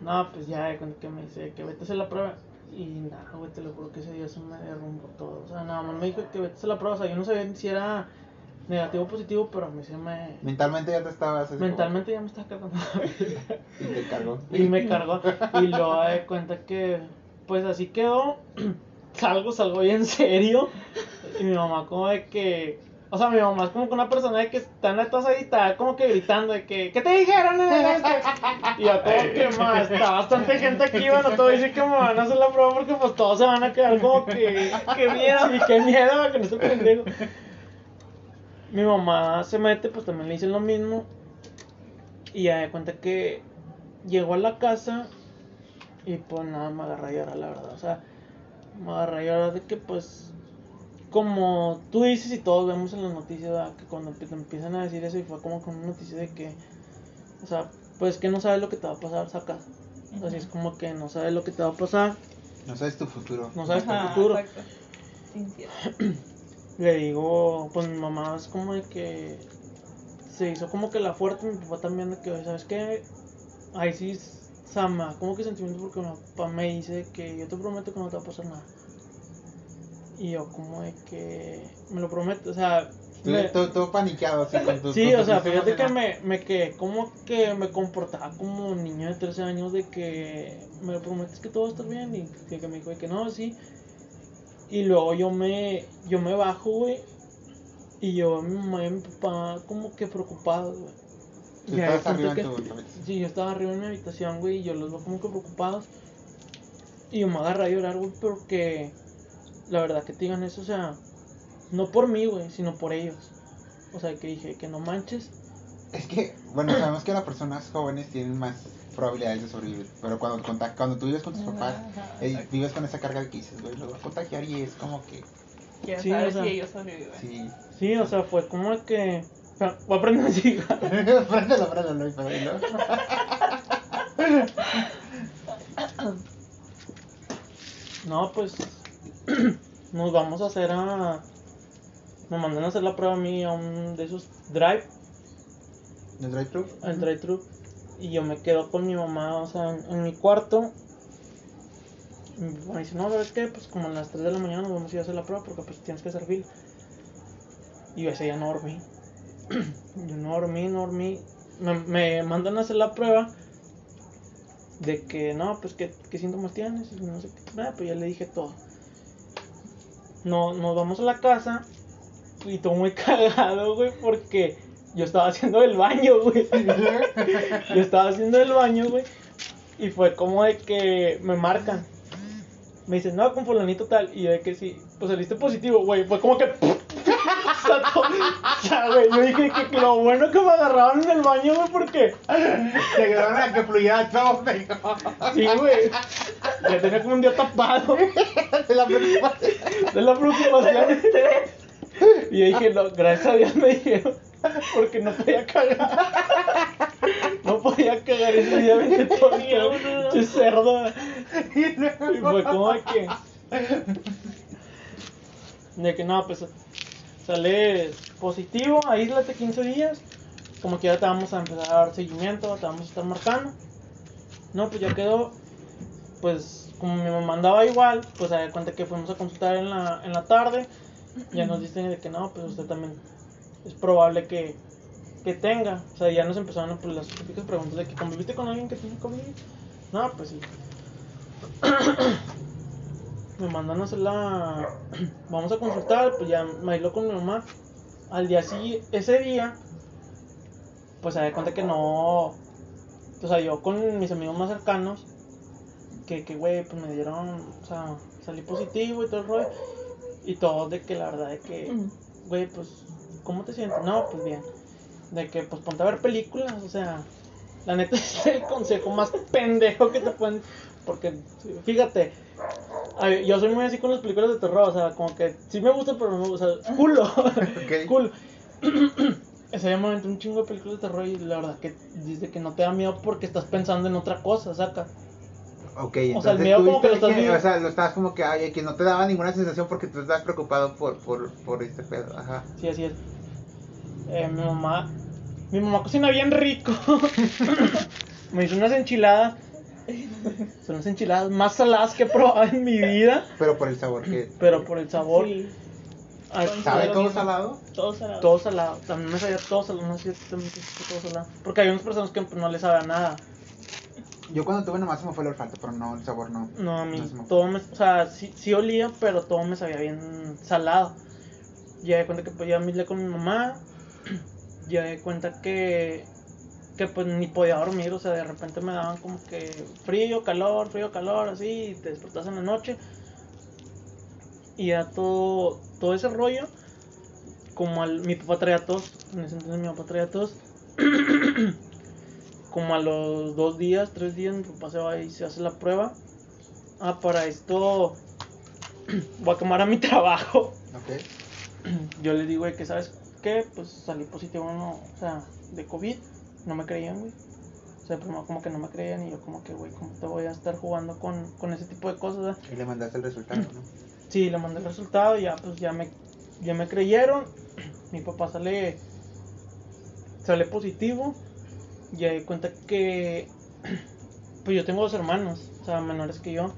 No, pues ya, cuenta que me dice que vete a hacer la prueba. Y nada, güey, te lo juro que ese día se me derrumbó todo. O sea, nada más me dijo que vete a hacer la prueba. O sea, yo no sabía si era negativo positivo, pero a mí se me. Mentalmente ya te estabas. como- Mentalmente ya me estaba cargando. Y te cargó. y me cargó. Y luego de cuenta que, pues así quedó. Salgo, salgo bien serio. Y mi mamá, como de que, O sea, mi mamá es como que una persona de que está en la como que gritando de que, ¿qué te dijeron? Y a todo que más, está bastante gente aquí, bueno, todo dice que me van a hacer la prueba porque pues todos se van a quedar como que, qué miedo, y qué miedo, que no se pendejo. Mi mamá se mete, pues también le dicen lo mismo. Y ya de cuenta que llegó a la casa y pues nada, me agarra a llorar, la verdad. O sea, me agarra a llorar de que pues como tú dices y todos vemos en las noticias ¿verdad? que cuando te empiezan a decir eso y fue como con una noticia de que, o sea, pues que no sabes lo que te va a pasar, sacas. Así es como que no sabes lo que te va a pasar, No sabes tu futuro. no sabes Ajá, tu futuro. exacto. Le digo, pues mi mamá es como de que se hizo como que la fuerte, mi papá también de que, ¿sabes qué? Ahí sí, Sama, como que sentimiento porque mi papá me dice que yo te prometo que no te va a pasar nada. Y yo como de que me lo prometo, o sea, Tú- me- Todo, todo paniqueado así con tu Sí, con o sea, fíjate que me, me quedé como que me comportaba como un niño de 13 años de que me lo prometes que todo va a estar bien y que, que me dijo de que no, sí. Y luego yo me, yo me bajo, güey, y yo, mi mamá y mi papá como que preocupados, güey. Tú Y estabas arriba en tu. Sí, yo estaba arriba en mi habitación, güey, y yo los veo como que preocupados. Y yo me agarré a llorar, güey, porque la verdad que te digan eso, o sea, no por mí, güey, sino por ellos. O sea, que dije, que no manches. Es que, bueno, sabemos que las personas jóvenes tienen más probabilidades de sobrevivir. Pero cuando, cuando tú vives con tus papás, Ajá, eh, vives con esa carga de que dices, güey, lo voy a contagiar y es como que, Quién Sí, sabe o sea, si ellos sobreviven. sí. Sí, o sea, fue como que. Voy a prender un cigarro. préndelo, préndelo. No, pues. Nos vamos a hacer a. Me mandan a hacer la prueba a mí a un de esos drive, ¿El drive-thru? al drive-thru. Y yo me quedo con mi mamá, o sea, en, mi cuarto. Mi me dice, no, ¿sabes qué? Pues como a las 3 de la mañana nos vamos a ir a hacer la prueba porque pues tienes que hacer fila. Y yo ese día no dormí. yo no dormí, no dormí. Me, mandan a hacer la prueba de que no, pues qué, síntomas tienes no sé qué. Pues ya le dije todo. No, nos vamos a la casa y todo muy cagado, güey, porque yo estaba haciendo el baño, güey. Yo estaba haciendo el baño, güey. Y fue como de que me marcan. Me dicen, no, con fulanito tal. Y yo de que sí, pues saliste positivo, güey. Fue como que. O sea, güey, yo dije que, que lo bueno que me agarraron en el baño, güey, porque. Se quedaron a que fluyera todo, pero... Sí, güey. Ya tenía como un día tapado de la preocupación. de la preocupación. Y yo dije, no, gracias a Dios me dijeron. Porque no podía cagar. No podía cagar ese día, vente todo el cerdo. Y Y fue como de que. De que no, pues sale positivo, aíslate 15 días. Como que ya te vamos a empezar a dar seguimiento, te vamos a estar marcando. No, pues ya quedó. Pues como mi mamá andaba igual, pues a cuenta que fuimos a consultar en la, en la tarde. Ya nos dicen de que no, pues usted también es probable que, que tenga. O sea, ya nos empezaron pues, las típicas preguntas de que conviviste con alguien que tiene COVID. No, pues sí. me mandan a hacer la. Vamos a consultar, pues ya me aisló con mi mamá. Al día sí, ese día, pues se da cuenta que no. O sea, yo con mis amigos más cercanos, que, que güey, pues me dieron. O sea, salí positivo y todo el rollo. Y todos de que la verdad de que, güey, pues, ¿cómo te sientes? No, pues bien. De que, pues ponte a ver películas, o sea, la neta es el consejo más pendejo que te pueden. Porque, fíjate, yo soy muy así con las películas de terror, o sea, como que sí me gusta, pero no me gusta. Culo. Ok. Culo. Ese aventé un chingo de películas de terror y la verdad que dice que no te da miedo porque estás pensando en otra cosa, saca. Ok, O sea, el miedo como que lo estás viendo. O sea, lo estabas como que, ay, que no te daba ninguna sensación porque tú estabas preocupado por, por, por este pedo. Ajá. Sí, así es. Eh, mi mamá, mi mamá cocina bien rico. me hizo unas enchiladas. Son las enchiladas más saladas que he probado en mi vida, Pero por el sabor que. pero por el sabor. Sí, ah, ¿Sabe todo salado? todo salado. todo salado. También me sabía todo salado. No sé si también todo salado. Porque hay unas personas que no les sabe a nada. Yo cuando tuve nomás se me fue el olfato, pero no, el sabor no. No, a mí No se me- todo me, o sea, sí, sí olía, pero todo me sabía bien salado. Ya de cuenta que pues ya me hablé con mi mamá. Ya de cuenta que que pues ni podía dormir, o sea, de repente me daban como que frío, calor, frío, calor, así, y te despertas en la noche. Y ya todo, todo ese rollo, como al, mi papá traía tos, en ese entonces mi papá traía tos, como a los dos días, tres días, mi papá se va y se hace la prueba. Ah, para esto voy a quemar a mi trabajo. Ok. Yo le digo que, ¿sabes qué? Pues salí positivo, no, o sea, de COVID no me creían, güey. O sea, primero como que no me creían y yo como que, güey, ¿cómo te voy a estar jugando con, con ese tipo de cosas? Y le mandaste el resultado, ¿no? Sí, le mandé el resultado y ya, pues ya me, ya me creyeron. Mi papá sale, sale positivo. Y ahí cuenta que, pues yo tengo dos hermanos, o sea, menores que yo.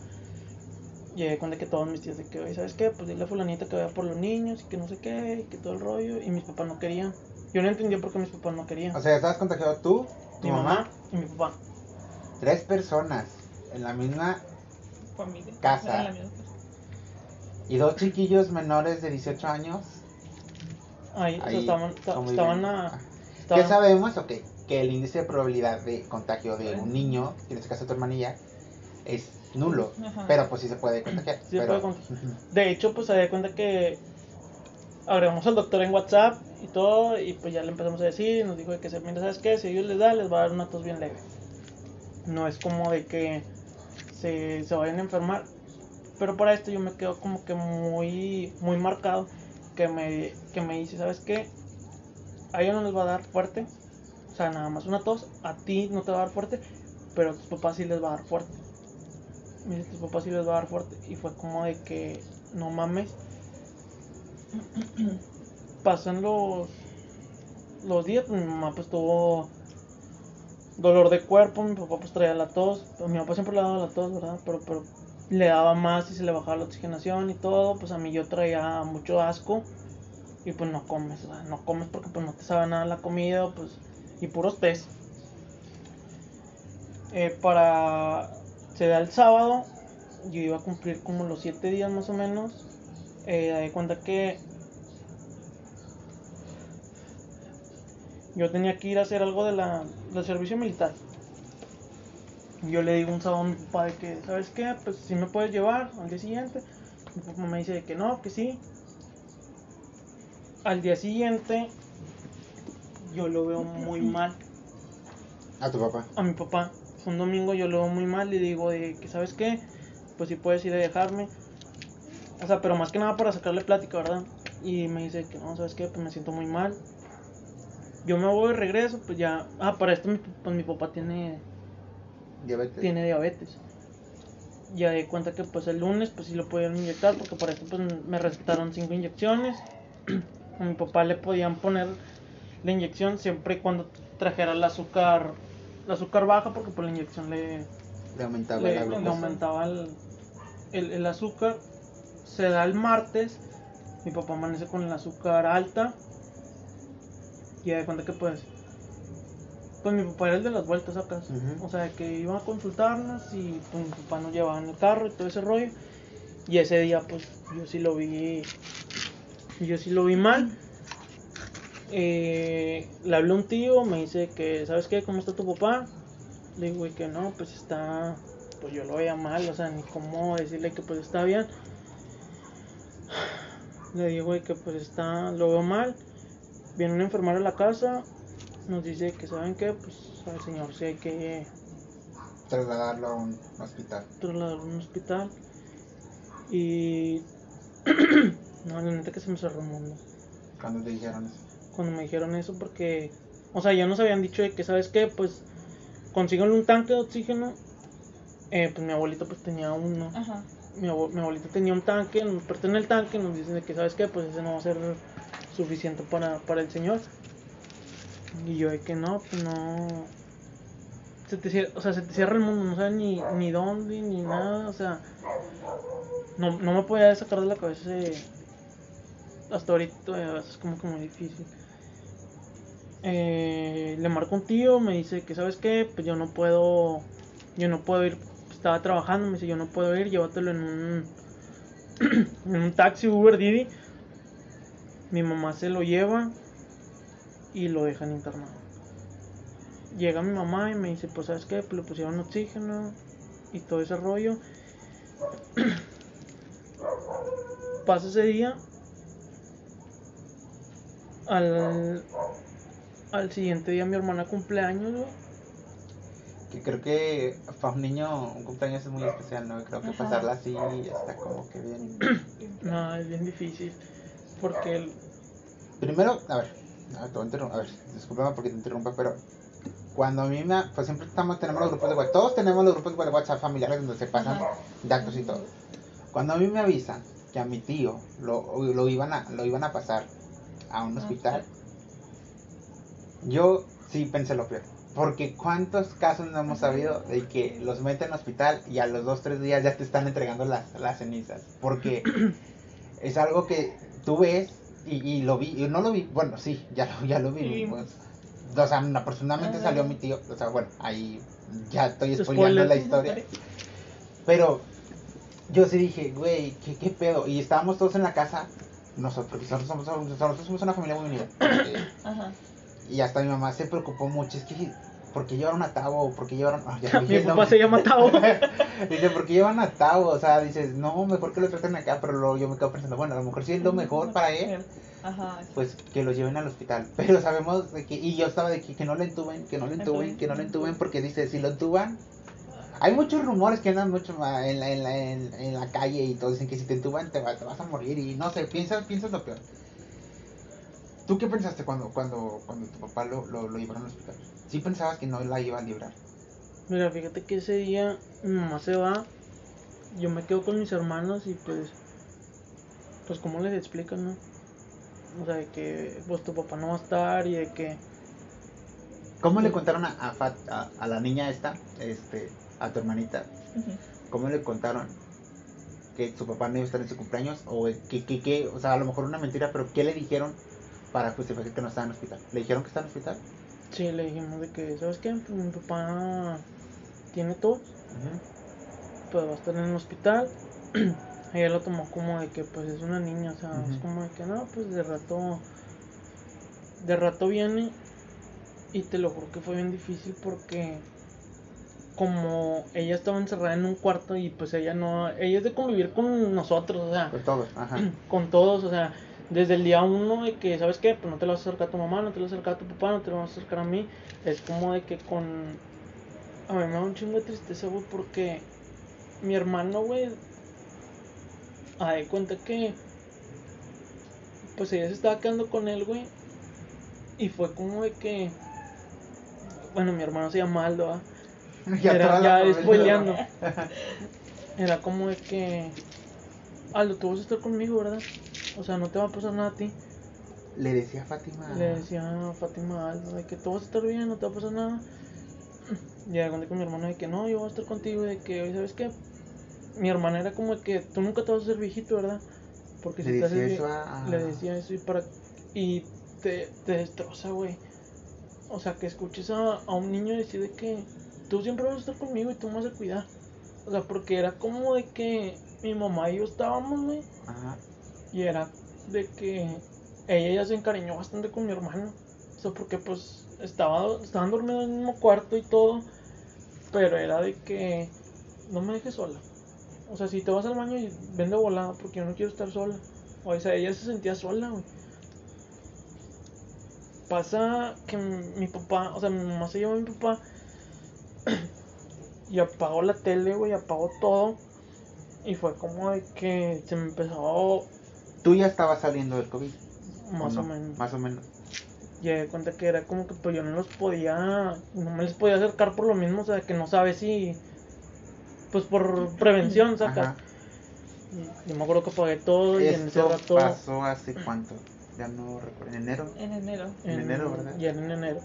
Y ahí cuenta que todos mis tíos de que, oye, ¿sabes qué? Pues dile a fulanita que vaya por los niños y que no sé qué, y que todo el rollo. Y mis papás no querían. Yo no entendía por qué mis papás no querían. O sea, estabas contagiado tú, tu mi mamá, y mi papá. tres personas en la misma Familia. Casa. En la misma casa. y dos chiquillos menores de 18 años. Ahí, o sea, Ahí estaban, estaban a... ¿Qué sabemos? Ok, que el índice de probabilidad de contagio de un niño, en este caso tu hermanilla, es nulo. Ajá. Pero pues sí se puede contagiar. Sí se pero... puede De hecho, pues se da cuenta que agregamos al doctor en WhatsApp y todo, y pues ya le empezamos a decir, y nos dijo de que, mira, ¿sabes qué? Si ellos les da, les va a dar una tos bien leve. No es como de que se, se vayan a enfermar. Pero para esto yo me quedo como que muy, muy marcado, que me, que me dice, ¿sabes qué? A ellos no les va a dar fuerte, o sea, nada más una tos, a ti no te va a dar fuerte, pero a tus papás sí les va a dar fuerte. Dice, tus papás sí les va a dar fuerte. Y fue como de que, no mames. Pasan los, los días, pues, mi mamá pues tuvo dolor de cuerpo, mi papá pues traía la tos. Mi papá siempre le daba la tos, ¿verdad? Pero, pero le daba más y se le bajaba la oxigenación y todo. Pues a mí yo traía mucho asco. Y pues no comes, ¿verdad? no comes porque pues no te sabe nada la comida, pues. Y puros test. Eh, para se da el sábado yo iba a cumplir como los 7 días más o menos eh, de cuenta que yo tenía que ir a hacer algo de la, del servicio militar. Yo le digo un sábado a mi papá de que sabes qué pues si me puedes llevar al día siguiente mi papá me dice de que no que sí. Al día siguiente yo lo veo muy mal. A tu papá. a mi papá. Un domingo yo lo veo muy mal y digo de que, ¿sabes qué? Pues si puedes ir a dejarme. O sea, pero más que nada para sacarle plática, ¿verdad? Y me dice que no, ¿sabes qué? Pues me siento muy mal. Yo me voy de regreso, pues ya... Ah, para esto mi, pues mi papá tiene, Diabetes. tiene diabetes. Ya de cuenta que pues el lunes pues sí lo podían inyectar porque para esto pues me recetaron cinco inyecciones. A mi papá le podían poner la inyección siempre y cuando trajera el azúcar, el azúcar baja porque por la inyección le, Le aumentaba le, la le glucosa. aumentaba el, el, el azúcar. Se da el martes, mi papá amanece con el azúcar alta. Y de cuenta que pues, pues mi papá era el de las vueltas acá. Ujú. O sea, que iban a consultarnos y pues mi papá nos llevaba en el carro y todo ese rollo. Y ese día pues yo sí lo vi, yo sí lo vi mal. Eh, le hablé a un tío, me dice que, ¿sabes qué? ¿Cómo está tu papá? Le digo, güey, que no, pues está, pues yo lo veía mal, o sea, ni cómo decirle que pues está bien. Le digo, güey, que pues está, lo veo mal. Viene una enfermera a la casa, nos dice que, ¿saben qué? Pues al señor sí hay que Trasladarlo a un hospital. trasladarlo a un hospital. Y... no, la neta que se me cerró el mundo. Cuando te dijeron eso. Cuando me dijeron eso porque, o sea, ya nos habían dicho de que, ¿sabes qué? Pues consíganle un tanque de oxígeno. Eh, pues mi abuelito pues tenía uno. Ajá. Mi, abue- mi abuelito tenía un tanque, nos en el tanque, nos dicen de que, ¿sabes qué? Pues ese no va a ser suficiente para, para el señor. Y yo de que no, pues no... Se te cierra, o sea, se te cierra el mundo, no sabes ni, ni dónde, ni nada, o sea... No, no me podía sacar de la cabeza ese- hasta ahorita es como que difícil. Eh, le marco un tío, me dice que sabes qué, pues yo no puedo, yo no puedo ir, estaba trabajando, me dice yo no puedo ir, llévatelo en un, en un taxi Uber Didi. Mi mamá se lo lleva y lo dejan internado. Llega mi mamá y me dice, pues sabes qué, pues le pusieron oxígeno y todo ese rollo. Pasa ese día. Al, al siguiente día mi hermana cumpleaños, güey. Que creo que para un niño un cumpleaños es muy especial, ¿no? Creo que Ajá. pasarla así está como que bien. No, es bien difícil. Porque el- Primero, a ver, a ver, te voy a interrum- a ver, discúlpame porque te interrumpa, pero cuando a mí me, pues siempre estamos, tenemos los grupos de WhatsApp, todos tenemos los grupos de WhatsApp familiares donde se pasan datos y todo. Cuando a mí me avisan que a mi tío lo, lo iban a, lo iban a pasar a un hospital, yo sí pensé lo peor. Porque cuántos casos no hemos sabido de que los meten en hospital y a los dos, tres días ya te están entregando las, las cenizas. Porque es algo que tú ves y, y lo vi, y no lo vi, bueno, sí, ya lo, ya lo vi. Sí. pues. o sea, aproximadamente Ah. salió mi tío, o sea, bueno, ahí ya estoy spoileando la historia. Pero yo sí dije, güey, ¿qué, ¿qué pedo? Y estábamos todos en la casa, nosotros, nosotros somos, nosotros somos una familia muy unida. eh, Ajá. y hasta mi mamá se preocupó mucho, es que, ¿por qué llevaron a Tavo? ¿Por qué llevaron...? ah, ya dije mi papá se llama Tavo. Dice, ¿por qué llevan a Tavo? O sea, dices, no, mejor que lo traten acá, pero luego yo me quedo pensando, bueno, a lo mejor sí es lo mejor para él, Ajá. pues que lo lleven al hospital. Pero sabemos de que, y yo estaba de que, que no lo entuben, que no lo entuben, que no lo entuben, porque dice, si lo entuban, hay muchos rumores que andan mucho en la, en la, en, en la calle y todos dicen que si te entuban te, te vas a morir y no sé, piensas, piensas lo peor. ¿Tú qué pensaste cuando, cuando, cuando tu papá lo, lo, lo llevaron al hospital? ¿Sí pensabas que no la iba a librar? Mira, fíjate que ese día mi mamá se va, yo me quedo con mis hermanos y pues, pues cómo les explico, ¿no? O sea, de que pues tu papá no va a estar y de que, ¿Cómo le contaron a, a, Fat- a, a la niña esta, este, a tu hermanita, cómo le contaron que su papá no iba a estar en su cumpleaños? O que, que, que, o sea, a lo mejor una mentira, pero ¿qué le dijeron para justificar que no estaba en el hospital? ¿Le dijeron que está en el hospital? sí, le dijimos de que, ¿sabes qué? Pues, mi papá tiene tos, Ujú. pues va a estar en el hospital. Ella lo tomó como de que pues es una niña, o sea, es como de que no, pues de rato, de rato viene y te lo juro que fue bien difícil porque como ella estaba encerrada en un cuarto y pues ella no, ella es de convivir con nosotros, o sea, Pues todos, ajá. con todos, o sea, desde el día uno de que, ¿sabes qué? Pues no te lo vas a acercar a tu mamá, no te lo vas a acercar a tu papá, no te lo vas a acercar a mí. Es como de que con... A mí me da un chingo de tristeza, güey, porque mi hermano, güey, a de cuenta que... Pues ella se estaba quedando con él, güey. Y fue como de que... Bueno, mi hermano se llama Aldo, ¿ah? Ya Era- ya spoileando. Era como de que. Aldo, tú vas a estar conmigo, ¿verdad? O sea, no te va a pasar nada a ti. Le decía a Fátima. Le decía a Fátima a Aldo de que tú vas a estar bien, no te va a pasar nada. Y de con mi hermano de que no, yo voy a estar contigo. De que, ¿sabes qué? Mi hermana era como de que tú nunca te vas a hacer viejito, ¿verdad? Porque Le si te decía eso a- Le decía eso y para. Y te, te destroza, güey. O sea, que escuches a, a un niño decir de que tú siempre vas a estar conmigo y tú me vas a cuidar. O sea, porque era como de que mi mamá y yo estábamos, güey. Ajá. Y era de que ella ya se encariñó bastante con mi hermano. O sea, porque pues estaba, estaban dormidos en el mismo cuarto y todo. Pero era de que no me dejes sola. O sea, si te vas al baño y ven de volada porque yo no quiero estar sola. O sea, ella se sentía sola, güey. Pasa que mi mi papá, o sea, mi mamá se llevó a mi papá y apagó la tele, güey, apagó todo. Y fue como de que se me empezó Tú ya estabas saliendo del COVID. más ¿o o no? menos. Más o menos. Y me di cuenta que era como que pues yo no los podía, no me les podía acercar por lo mismo, o sea, que no sabes si, pues por prevención. Y Yo me acuerdo que pagué todo y en ese rato, pasó hace cuánto? Ya no recuerdo. ¿En enero? En enero. en enero, ¿verdad? Ya en enero.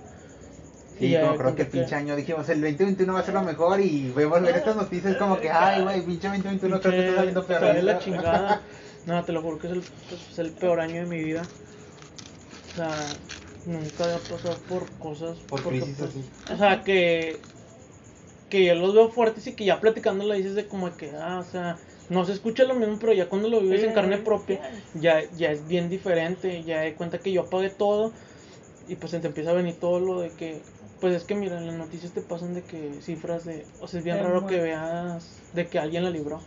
Sí, me creo que el pinche año dijimos el 2021 va a ser lo mejor y vemos ver estas noticias como que, ay, güey, pinche 2021 creo que está saliendo peor. Pinche- de la ahorita". chingada. No, te lo juro que es el, es el peor año de mi vida. O sea, nunca había pasado por cosas. Por crisis así. O sea, que. Que yo los veo fuertes y que ya platicando le dices de como que, ah, o sea, no se escucha lo mismo, pero ya cuando lo vives en carne propia, ya, ya es bien diferente, ya de cuenta que yo apagué todo y pues se te empieza a venir todo lo de que, pues es que mira, en las noticias te pasan de que cifras de, o sea, es bien De raro que veas de que alguien la libró.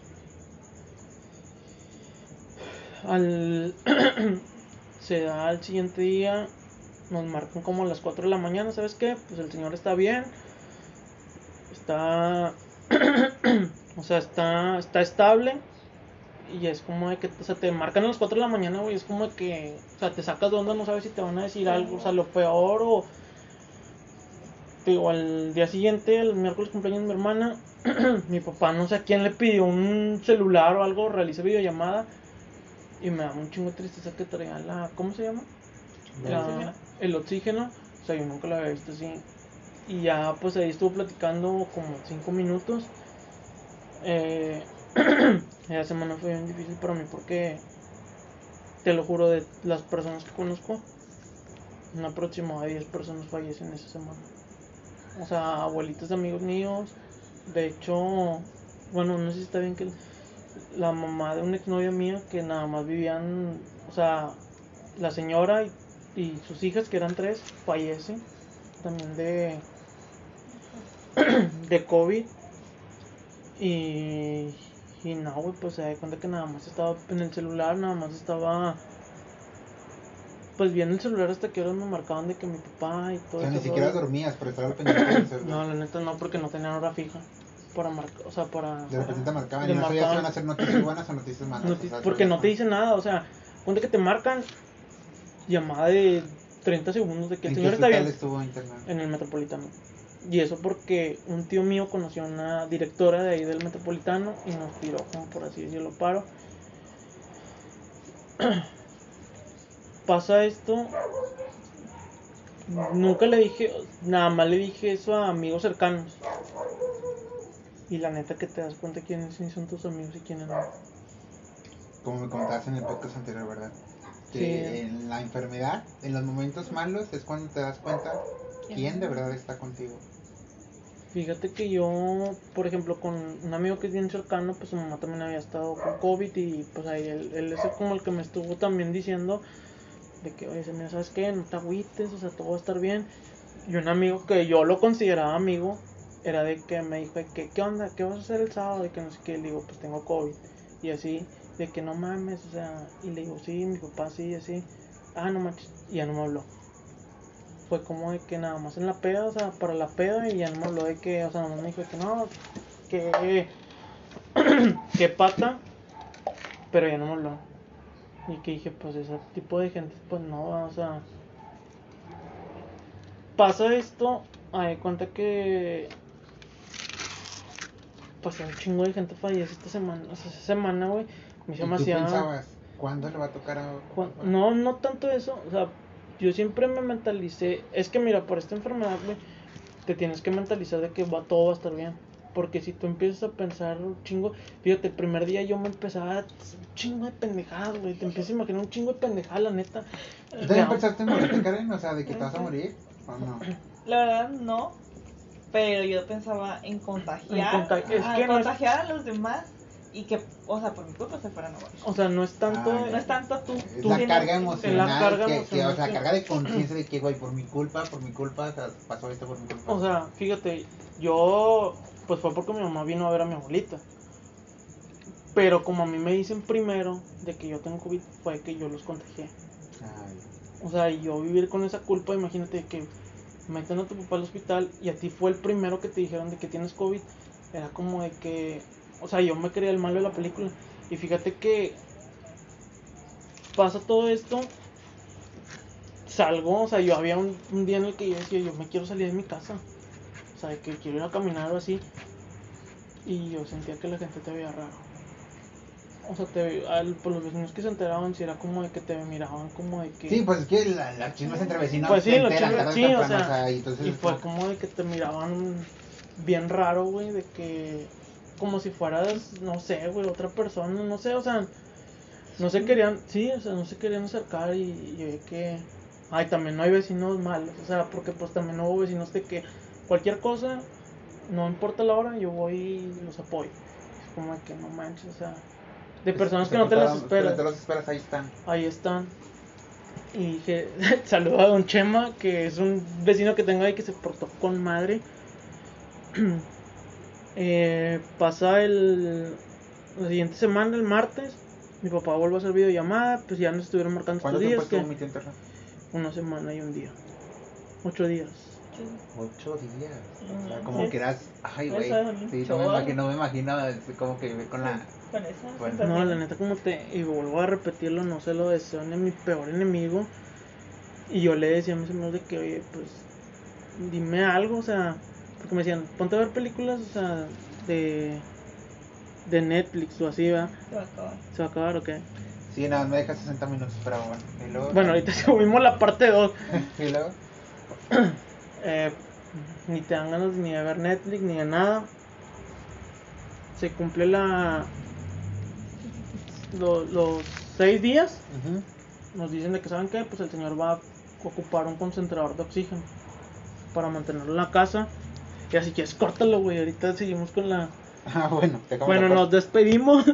Al, se da al siguiente día, nos marcan como a las 4 de la mañana, ¿sabes qué? Pues el señor está bien, está, o sea, está, está estable. Y es como de que, o sea, te marcan a las 4 de la mañana, güey, es como de que, o sea, te sacas de onda, no sabes si te van a decir algo, o sea, lo peor o... te Digo, al día siguiente, el miércoles cumpleaños de mi hermana, mi papá no sé a quién le pidió un celular o algo, realicé videollamada y me da un chingo de tristeza que traía la, ¿cómo se llama? La- oxígeno? el oxígeno, o sea, yo nunca lo había visto así. Y ya, pues ahí estuvo platicando como 5 minutos. Eh, esa semana fue bien difícil para mí porque, te lo juro, de las personas que conozco, un aproximado de 10 personas fallecen esa semana. O sea, abuelitos de amigos míos. De hecho, bueno, no sé si está bien que la mamá de una exnovia mía que nada más vivían, o sea, la señora y, sus hijas, que eran tres, fallecen también de, de COVID. Y, y no, pues se da cuenta que nada más estaba en el celular, nada más estaba pues viendo el celular hasta que ahora me marcaban de que mi papá y O todo sea, ni siquiera dormías por estar al pendiente del celular. No, la neta no, porque no tenían hora fija para marcar, o sea, para... De repente te marcaban y no sabías si iban a ser noticias buenas o noticias malas. Noti- o sea, porque no te dicen nada, o sea, cuenta que te marcan llamada de 30 segundos de que el ¿En señor está bien estuvo internado? en el metropolitano. Y eso porque un tío mío conoció a una directora de ahí del metropolitano y nos tiró, como por así decirlo, paro. Pasa esto. Nunca le dije, nada más le dije eso a amigos cercanos. Y la neta que te das cuenta quiénes sí son tus amigos y quiénes no. Como me comentabas en el podcast anterior, ¿verdad? Que Sí. en la enfermedad, en los momentos malos, es cuando te das cuenta quién de verdad está contigo. Fíjate que yo, por ejemplo, con un amigo que es bien cercano, pues su mamá también había estado con COVID y pues ahí él, él es como el que me estuvo también diciendo de que, oye, mira, ¿sabes qué? No te agüites, o sea, todo va a estar bien. Y un amigo que yo lo consideraba amigo, era de que me dijo, que, ¿qué onda? ¿Qué vas a hacer el sábado? Y que no sé qué, le digo, pues tengo COVID. Y así, de que no mames, o sea, y le digo, sí, mi papá sí, así. Ah, no manches, y ya no me habló fue como de que nada más en la peda, o sea, para la peda y ya no me habló de que, o sea, más me dijo que no, que, que pata, pero ya no me habló. Y que dije, pues ese tipo de gente, pues no, o sea, pasa esto, hay cuenta que, pues un chingo de gente fallece esta semana, o sea, esa semana, güey, me ¿Y hizo demasiado... pensabas, ¿cuándo le va a tocar a.? No, no tanto eso, o sea, yo siempre me mentalicé, es que mira, por esta enfermedad, güey, te tienes que mentalizar de que va, todo va a estar bien. Porque si tú empiezas a pensar un chingo, fíjate, el primer día yo me empezaba a un chingo de pendejadas, güey, te empiezas a imaginar un chingo de pendejadas, la neta. ¿Tú también Ya, pensaste en morirte, Karen? O sea, de que te vas a morir. ¿O no? La verdad no, pero yo pensaba en contagiar, En contag- es a que no es- contagiar a los demás y que, o sea, por mi culpa se fueran a morir. O sea, no es tanto... Ah, No es tanto tú. Es tú la tienes- carga emocional. la carga que, o sea, sí. carga de conciencia de que, güey, por mi culpa, por mi culpa, o sea, pasó esto por mi culpa. O sea, fíjate, yo, pues fue porque mi mamá vino a ver a mi abuelita. Pero como a mí me dicen primero de que yo tengo COVID, fue que yo los contagié. Ay, O sea, y yo vivir con esa culpa, imagínate que meten a tu papá al hospital y a ti fue el primero que te dijeron de que tienes COVID. Era como de que, o sea, yo me creía el malo de la película. Y fíjate que pasa todo esto, salgo, o sea, yo había un, un día en el que yo decía, yo me quiero salir de mi casa. O sea, de que quiero ir a caminar o así. Y yo sentía que la gente te veía raro. O sea, te, al, por los vecinos que se enteraban, si era como de que te miraban como de que... Sí, pues es que la- las chismes entre vecinos Pues sí, los chismes, sí, o sea, y fue como- como de que te miraban bien raro, güey, de que como si fueras, no sé, güey, otra persona, no sé, o sea, no se querían, sí, o sea, no se querían acercar y, y que, ay, también no hay vecinos malos, o sea, porque pues también no hubo vecinos de que cualquier cosa, no importa la hora, yo voy y los apoyo. como de que no manches, o sea, de personas que no te las esperas. te las esperas, ahí están. Ahí están. Y dije, saludo a Don Chema, que es un vecino que tengo ahí que se portó con madre. eh, pasa el, la siguiente semana, el martes, mi papá vuelve a hacer videollamada, pues ya nos estuvieron marcando ¿Cuánto estos días, que una semana y un día. Ocho días. Ocho días. O sea, como sí. que eras. Ay, güey. Sí, no me imagino, no me imagino es como que con la. Con esa Bueno. No, la neta, como te. Y vuelvo a repetirlo, no se lo deseo ni mi peor enemigo. Y yo le decía a mis amigos de que, oye, pues. Dime algo, o sea. Porque me decían, ponte a ver películas, o sea, de. De Netflix o así, ¿va? Se va a acabar. ¿Se va a acabar o qué? Sí, nada, me deja 60 minutos, pero bueno. Y luego. Bueno, ahorita subimos la parte 2. Y luego. Eh, ni te dan ganas ni de ver Netflix ni de nada. Se cumple la. lo- los seis días. Nos dicen de que saben que pues el señor va a ocupar un concentrador de oxígeno para mantenerlo en la casa y así que es córtalo güey ahorita seguimos con la Ah, bueno, te bueno nos despedimos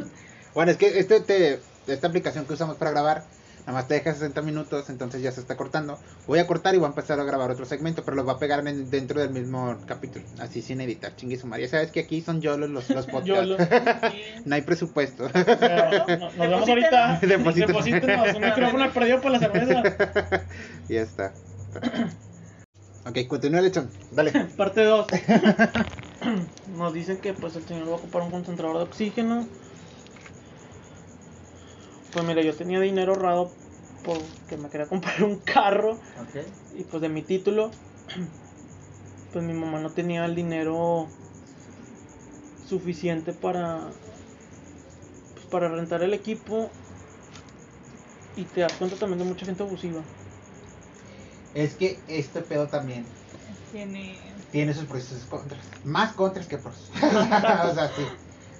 Bueno, es que este te, esta aplicación que usamos para grabar, nada más te deja 60 minutos, entonces ya se está cortando. Voy a cortar y voy a empezar a grabar otro segmento, pero los va a pegar en- dentro del mismo capítulo, así sin editar, chingue su. Ya sabes que aquí son yolos los, los podcasts. Yolo. Sí. No hay presupuesto. Pero, no- nos vemos ahorita Deposítenos. deposítenos un micrófono perdido para la cerveza ya está. ok, continúa lechón. Dale. parte 2 nos dicen que pues el señor va a ocupar un concentrador de oxígeno pues mira yo tenía dinero ahorrado porque me quería comprar un carro y pues de mi título pues mi mamá no tenía el dinero suficiente para pues, para rentar el equipo y te das cuenta también de mucha gente abusiva Es que este pedo también Tiene. tiene sus pros y sus contras. Más contras que pros. o sea, sí.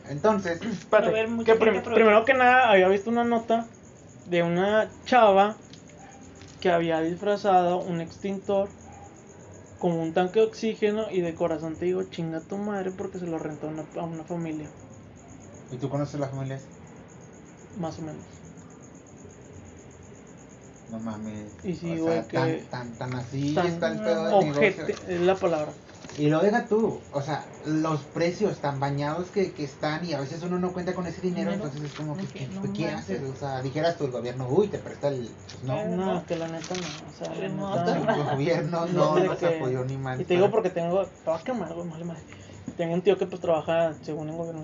Entonces, Espérate, ver que prim- primero que nada había visto una nota de una chava que había disfrazado un extintor como un tanque de oxígeno y de corazón te digo chinga tu madre porque se lo rentó a una, a una familia ¿y tú conoces las familias? más o menos No mames. Y sí, o sea, que- tan, tan, tan así Tan está el pedo negocio. es la palabra Y lo deja tú, o sea, los precios tan bañados que, que están y a veces uno no cuenta con ese dinero, Dinero. entonces es como que, ¿qué, no ¿qué manches. haces? O sea, dijeras tú el gobierno, uy, te presta el... Pues no, no, no. que la neta no o sea la neta- el gobierno no de nos que- apoyó ni mal. Y te digo porque tengo. Te vas a quemar, güey, vale madre. Tengo un tío que pues trabaja según en gobierno.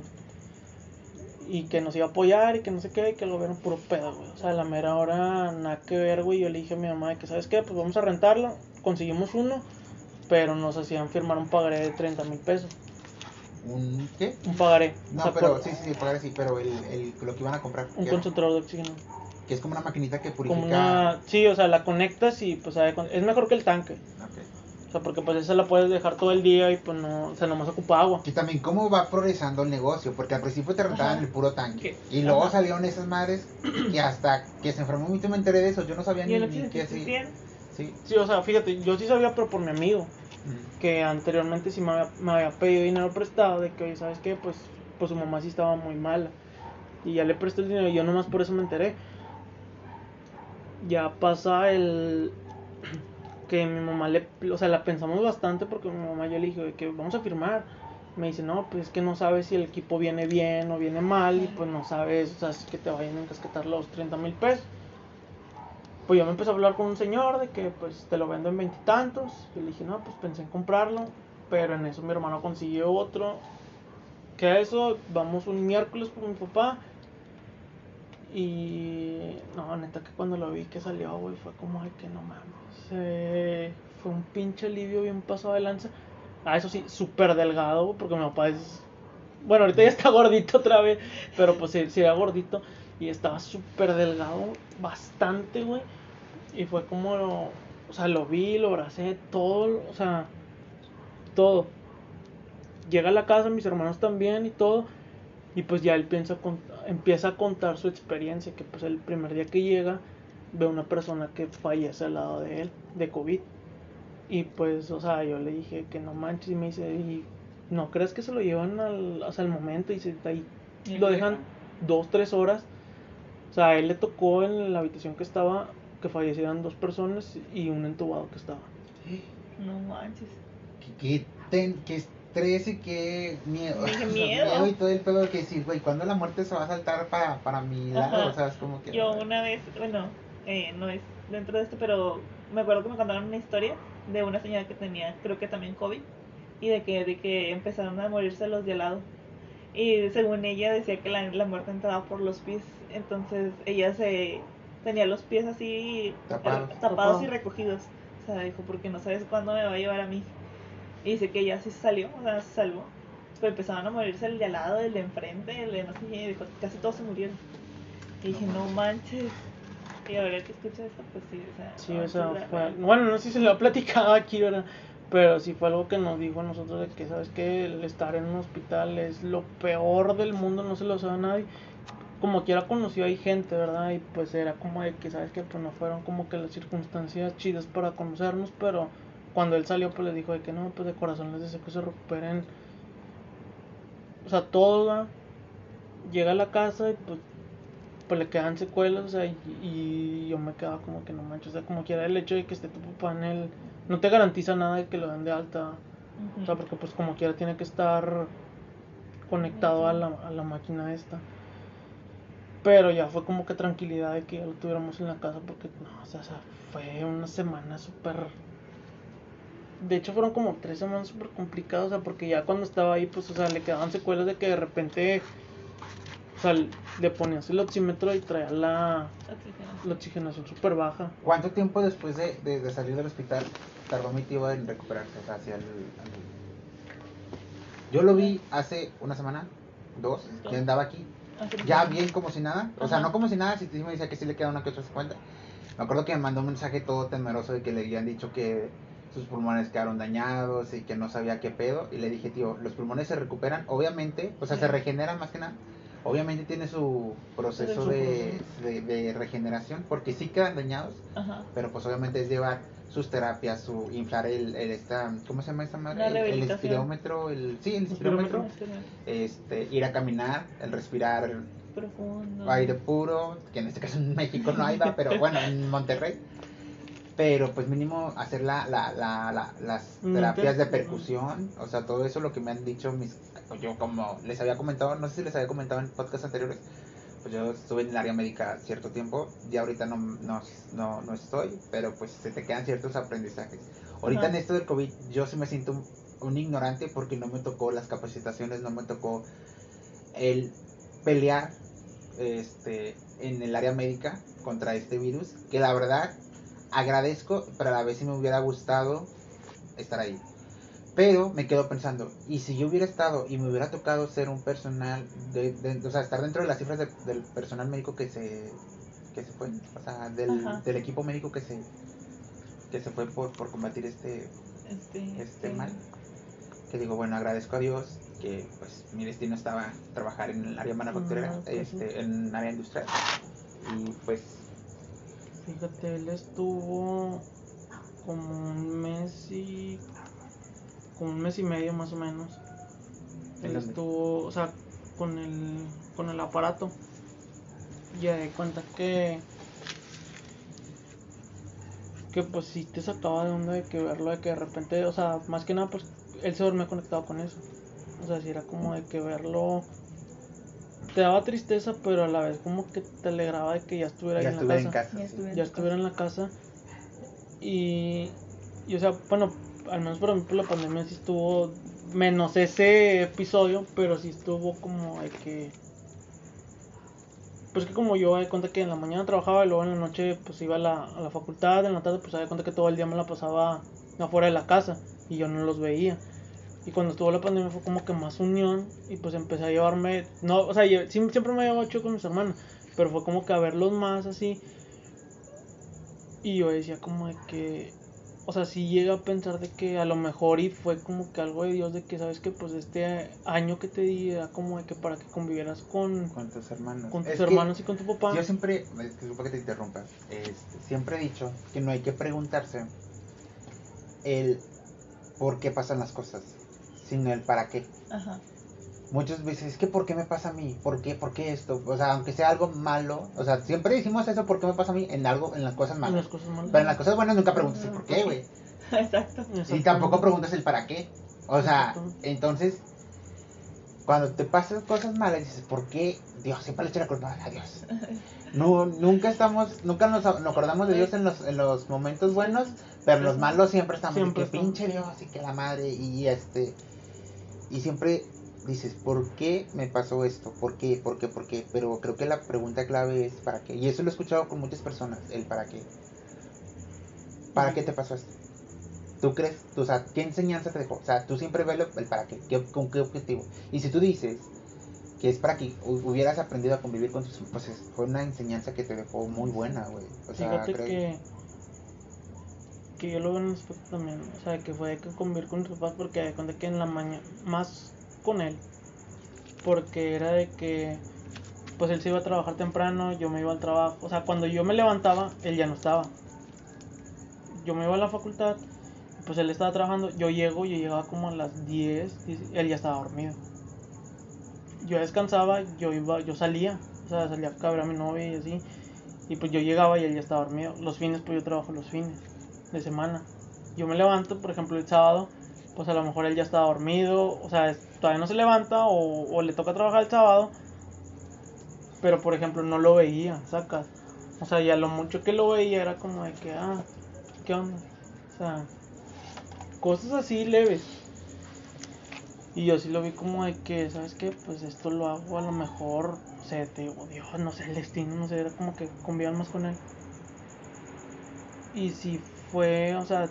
Y que nos iba a apoyar y que no sé qué, y que el gobierno puro pedo, güey. O sea, a la mera hora nada que ver, güey. Yo le dije a mi mamá de que, ¿sabes qué? Pues vamos a rentarlo. Conseguimos uno, pero nos hacían firmar un pagaré de 30 mil pesos. ¿Un qué? Un pagaré. No, o sea, pero por- sí, sí, sí, pagar sí, pero el, el, lo que iban a comprar, Un concentrador de oxígeno. que es como una maquinita que purifica... Como una. Sí, o sea, la conectas y pues sabe es mejor que el tanque. Ok. O sea, porque pues esa la puedes dejar todo el día y pues no. O sea, nomás ocupa agua. Y también cómo va progresando el negocio, porque al principio te rentaban el puro tanque. Que- Y luego ajá. salieron esas madres y hasta que se enfermó mucho me enteré de eso. Yo no sabía ni, ni qué hacía. Sí. Sí, o sea, fíjate, yo sí sabía, pero por mi amigo. Que anteriormente sí me había, pedido dinero prestado de que, oye, ¿sabes qué? Pues, pues su mamá sí estaba muy mala. Y ya le presté el dinero y yo nomás por eso me enteré. Ya pasa el... que mi mamá le... O sea, la pensamos bastante porque mi mamá yo le dije "Oye, que vamos a firmar. Me dice, no, pues es que no sabes si el equipo viene bien o viene mal y pues no sabes, o sea, es que te vayan a encasquetar los 30 mil pesos. Pues yo me empecé a hablar con un señor de que pues te lo vendo en veintitantos. Y le dije, no, pues pensé en comprarlo. Pero en eso mi hermano consiguió otro. Que a eso vamos un miércoles por mi papá. Y no, neta que cuando lo vi que salió, güey, fue como de que no mames. fue un pinche alivio bien pasado de lanza. Ah, eso sí, súper delgado, porque mi papá es. Bueno, ahorita ya está gordito otra vez, pero pues sí, sí era gordito. Y estaba súper delgado, bastante, güey. Y fue como, lo- o sea, lo vi, lo abracé, todo, o sea, todo. Llega a la casa, mis hermanos también y todo. Y pues ya él piensa, empieza a contar su experiencia, que pues el primer día que llega ve una persona que fallece al lado de él, de COVID. Y pues, o sea, yo le dije que no manches y me dice, ¿y no crees que se lo llevan al, hasta el momento? Y dice, ahí Y lo dejan. dos, tres horas. O sea, a él le tocó en la habitación que estaba que fallecieran dos personas y un entubado que estaba. No manches. Qué, qué ten- qué estrés y qué miedo. Qué O sea, miedo. y todo el pedo que sí, güey, cuando la muerte se va a saltar para, para mi lado, Ajá. o sea, es como que... Yo una vez, bueno, eh, no es dentro de esto, pero me acuerdo que me contaron una historia de una señora que tenía, creo que también COVID, y de que, de que empezaron a morirse los de al lado. Y según ella decía que la, la muerte entraba por los pies, entonces ella se tenía los pies así Tapados. tapados, Tapados. y recogidos. O sea, dijo, porque no sabes cuándo me va a llevar a mí. Y dice que ella sí salió, o sea, se salvó. Pero empezaban a morirse el de al lado, el de enfrente, el de no sé qué, y dijo, casi todos se murieron. Y dije, no manches. Y ahora que escucho esto, pues sí, o sea. Sí, no, o sea, fue, bueno, no sé si se lo ha platicado aquí, ¿verdad? Pero sí fue algo que nos dijo a nosotros de que, ¿sabes que El estar en un hospital es lo peor del mundo, no se lo sabe nadie. Como quiera conoció ahí gente, ¿verdad? Y pues era como de que, ¿sabes que Pues no fueron como que las circunstancias chidas para conocernos, pero cuando él salió, pues le dijo de que no, pues de corazón les deseo que se recuperen. O sea, todo. Llega a la casa y pues pues le quedan secuelas, o sea, y, y yo me quedaba como que no manches, o sea, como quiera el hecho de que esté tu papá en el... No te garantiza nada de que lo den de alta, o sea, porque pues como quiera tiene que estar conectado a la, a la máquina esta. Pero ya fue como que tranquilidad de que ya lo tuviéramos en la casa, porque no, o sea, o sea, fue una semana súper... De hecho fueron como tres semanas súper complicadas, o sea, porque ya cuando estaba ahí, pues, o sea, le quedaban secuelas de que de repente... O sea, le ponías el oxímetro y traía la, Oxígeno. la oxigenación súper baja. ¿Cuánto tiempo después de, de, de salir del hospital tardó mi tío en recuperarse? O sea, hacia el, Yo lo vi hace una semana, dos, que andaba aquí, Hace ya bien como si nada. O sea, no como si nada, si me decía que sí le queda una que otra secuela. Me acuerdo que me mandó un mensaje todo temeroso de que le habían dicho que sus pulmones quedaron dañados y que no sabía qué pedo. Y le dije, tío, los pulmones se recuperan, obviamente, o sea, se regeneran más que nada. Obviamente tiene su proceso de, de, de regeneración, porque sí quedan dañados, Ajá. pero pues obviamente es llevar sus terapias, su inflar el, el esta, ¿cómo se llama esta madre? El, el espirómetro, el, sí, el espirómetro, este, ir a caminar, el respirar Profundo. aire puro, que en este caso en México no hay, pero bueno, en Monterrey. Pero pues mínimo hacer la, la, la, la- las Mm, terapias de percusión, o sea, todo eso lo que me han dicho mis... Yo como les había comentado, no sé si les había comentado en podcasts anteriores, pues yo estuve en el área médica cierto tiempo, ya ahorita no, no, no, no estoy, pero pues se te quedan ciertos aprendizajes. Ahorita Ajá. en esto del COVID yo sí me siento un, un ignorante porque no me tocó las capacitaciones, no me tocó el pelear este, en el área médica contra este virus, que la verdad agradezco, pero a la vez sí me hubiera gustado estar ahí. Pero me quedo pensando, ¿y si yo hubiera estado y me hubiera tocado ser un personal, de, de- o sea, estar dentro de las cifras de- del personal médico que se, que se fue, o sea, del, del equipo médico que se, que se fue por, por combatir este, Este, este sí. mal? Que digo, bueno, agradezco a Dios que pues mi destino estaba trabajar en el área manufacturera, Ah, pues sí. este, en el área industrial. Y pues Fíjate, él estuvo como un mes y. como un mes y medio más o menos. ¿En Él estuvo, o sea, con el, con el aparato. Ya de cuenta que. que pues sí te sacaba de onda de que verlo, de que de repente, o sea, más que nada, pues él se dormía conectado con eso. O sea, si era como de que verlo. Te daba tristeza, pero a la vez como que te alegraba de que ya estuviera ahí en la en casa. Ya sí. estuve en ya estuviera en la casa y, y o sea, bueno, al menos para mí por la pandemia sí estuvo menos ese episodio, pero sí estuvo como de que pues que como yo me cuenta que en la mañana trabajaba y luego en la noche pues iba a la, a la facultad, en la tarde pues me cuenta que todo el día me la pasaba afuera de la casa y yo no los veía. Y cuando estuvo la pandemia fue como que más unión y pues empecé a llevarme, no, o sea, yo- siempre me llevaba chido con mis hermanos, pero fue como que a verlos más así. Y yo decía como de que, o sea, sí llega a pensar de que a lo mejor y fue como que algo de Dios de que, ¿sabes que Pues este año que te di era como de que para que convivieras con, Con tus hermanos. con tus Es hermanos y con tu papá. Yo siempre, disculpa que te interrumpa, este, siempre he dicho que no hay que preguntarse el por qué pasan las cosas, sino el para qué. Ajá. Muchas veces, es que ¿por qué me pasa a mí? ¿Por qué? ¿Por qué esto? O sea, aunque sea algo malo, o sea, siempre decimos eso, ¿por qué me pasa a mí? En algo, en las cosas En malas. las cosas malas. Pero en las cosas buenas nunca preguntas el por qué, güey. Exacto. Y tampoco preguntas el para qué. O sea, entonces, cuando te pasan cosas malas, dices, ¿por qué? Dios, siempre le echa la culpa a Dios. No, nunca estamos, nunca nos, nos acordamos de Dios en los, en los momentos buenos, pero en los malos siempre estamos Siempre que estamos. pinche Dios y que la madre y este y siempre dices, ¿por qué me pasó esto? ¿Por qué? ¿Por qué? ¿Por qué? Pero creo que la pregunta clave es ¿para qué? Y eso lo he escuchado con muchas personas, el para qué. ¿Para qué te pasó esto? ¿Tú crees? Tú, o sea, ¿qué enseñanza te dejó? O sea, tú siempre ves el para qué, qué, con qué objetivo. Y si tú dices que es para que hu- hubieras aprendido a convivir con tus pues es- fue una enseñanza que te dejó muy buena, güey. O sea, Fíjate creo- que, que yo lo veo en el aspecto también, o sea, que fue que convivir con mis papás porque de cuenta que en la mañana, más con él, porque era de que, pues él se iba a trabajar temprano, yo me iba al trabajo, o sea, cuando yo me levantaba, él ya no estaba. Yo me iba a la facultad, pues él estaba trabajando, yo llego, yo llegaba como a las 10, 10, él ya estaba dormido. Yo descansaba, yo iba, yo salía, o sea, salía a ver a mi novia y así. Y pues yo llegaba y él ya estaba dormido. Los fines, pues yo trabajo los fines de semana. Yo me levanto, por ejemplo, el sábado, pues a lo mejor él ya estaba dormido, o sea, todavía no se levanta o, o le toca trabajar el sábado. Pero, por ejemplo, no lo veía, sacas. O sea, ya lo mucho que lo veía era como de que, ah, ¿qué onda? O sea, cosas así leves. Y yo sí lo vi como de que, ¿sabes qué? Pues esto lo hago a lo mejor, o sea, te digo, Dios, no sé, el destino, no sé, era como que convivían más con él. Y si fue, o sea,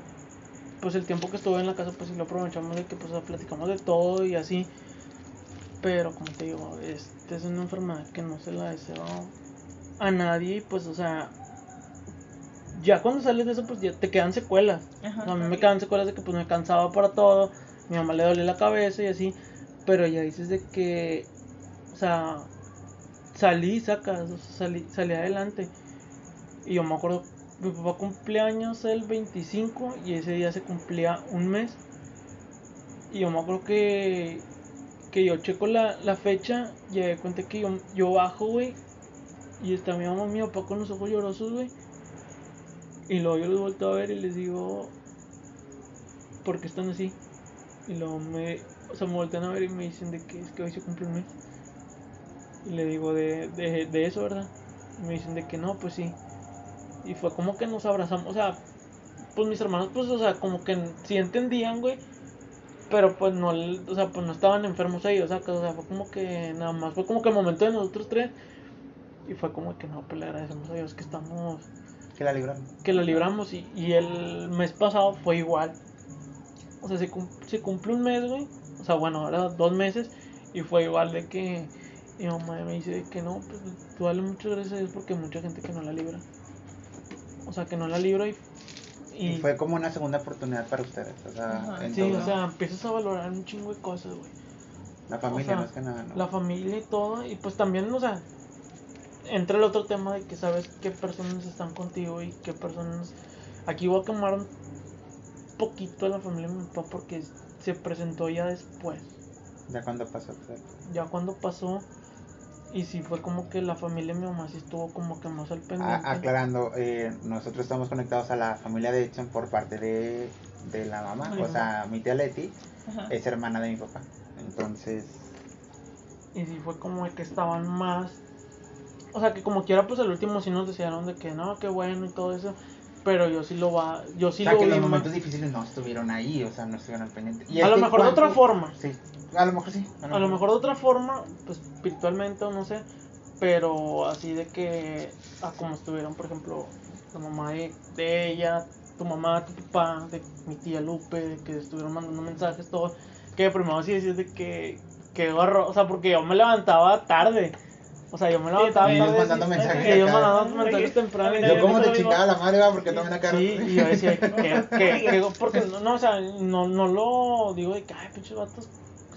pues el tiempo que estuve en la casa, pues sí lo aprovechamos de que pues platicamos de todo y así. Pero como te digo, esta es una enfermedad que no se la deseo a nadie, y, pues o sea, ya cuando sales de eso, pues ya te quedan secuelas. Ajá, O sea, a mí me quedan secuelas de que pues me cansaba para todo, mi mamá le dolía la cabeza y así, pero ya dices de que, o sea, salí, sacas, o sea, salí, salí adelante. Y yo me acuerdo, mi papá cumpleaños el 25 y ese día se cumplía un mes. Y yo me acuerdo que, que yo checo la, la fecha y me cuenta que yo, yo bajo, güey, y está mi mamá mi papá con los ojos llorosos, güey. Y luego yo los vuelto a ver y les digo, ¿por qué están así? Y luego me, o sea, me voltean a ver y me dicen de que es que hoy se cumple un mes. Y le digo de, de, de eso, ¿verdad? Y me dicen de que no, pues sí. Y fue como que nos abrazamos, o sea, pues mis hermanos, pues, o sea, como que sí entendían, güey. Pero pues no, o sea, pues no estaban enfermos ellos. O sea, fue como que nada más, fue como que el momento de nosotros tres. Y fue como que no, pues le agradecemos a Dios que estamos que la libraron. que lo libramos y, y el mes pasado fue igual. O sea, se, cum- se cumple un mes, güey. O sea, bueno, ahora dos meses y fue igual de que mi mamá me dice que no, pues tú dale muchas gracias a Dios porque hay mucha gente que no la libra. O sea, que no la libra y... Y, y fue como una segunda oportunidad para ustedes. O sea, Ajá. en sí, todo. o sea, empiezas a valorar un chingo de cosas, güey. la familia, o sea, no es que nada, ¿no? La familia y todo. Y pues también, o sea, entra el otro tema de que sabes qué personas están contigo y qué personas. Aquí voy a quemar un poquito a la familia de mi papá porque se presentó ya después. Ya cuando pasó. sea, Ya cuando pasó. Y sí fue como que la familia de mi mamá sí estuvo como que más al pendiente. a- aclarando, eh, nosotros estamos conectados a la familia de Edson por parte de, de la mamá. O sea, mi tía Leti Ajá. es hermana de mi papá. Entonces, Y sí fue como que estaban más. O sea que como quiera, pues al último sí nos decían de que no, qué bueno y todo eso. Pero yo sí lo va. Yo sí o sea, lo que vi los más- momentos difíciles no estuvieron ahí, o sea, no estuvieron al pendiente. Y A lo mejor de otra forma. Sí, a lo mejor sí. A lo mejor de otra forma, pues espiritualmente o no sé, pero así de que, a como estuvieron, por ejemplo, la mamá de, de ella, tu mamá, tu papá, de mi tía Lupe, de que estuvieron mandando mensajes, todo, que primero sí decías de que, que gorro, o sea, porque yo me levantaba tarde, o sea, yo me levantaba Y ellos tarde. mandando sí, mensajes y ellos acá. mandaban mensajes temprano. y Yo Yo yo- como te chingaba la madre, va, porque también acá. Sí, y yo decía que, que, que- porque no, no, o sea, no, no lo digo de que, ay, pinches vatos,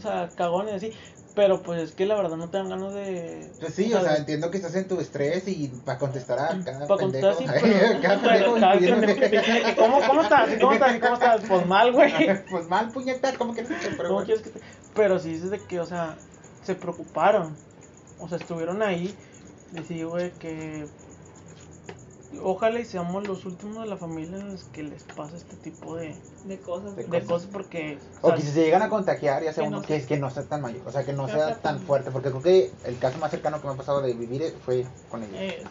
sea, cagones así, pero pues es que la verdad no te dan ganas de... Pues sí, o sea, entiendo que estás en tu estrés y para contestar a cada Para pendejo. pero que te dice que, ¿cómo, ¿cómo estás? ¿Y ¿Cómo estás? ¿Y ¿Cómo estás? Pues mal, güey. Pues mal, puñetas, ¿cómo que no? Pero ¿Cómo quieres que te...? Pero sí dices de que, o sea, se preocuparon. O sea, estuvieron ahí. Decidí, güey, que ojalá y seamos los últimos de la familia en los que les pasa este tipo de, De cosas. De de cosas porque... O sea, que si se llegan a contagiar, ya sea Que uno no que, que no sea tan mayor, o sea, que no sea sea tan fuerte, porque creo que el caso más cercano que me ha pasado de vivir fue con ella. Eh,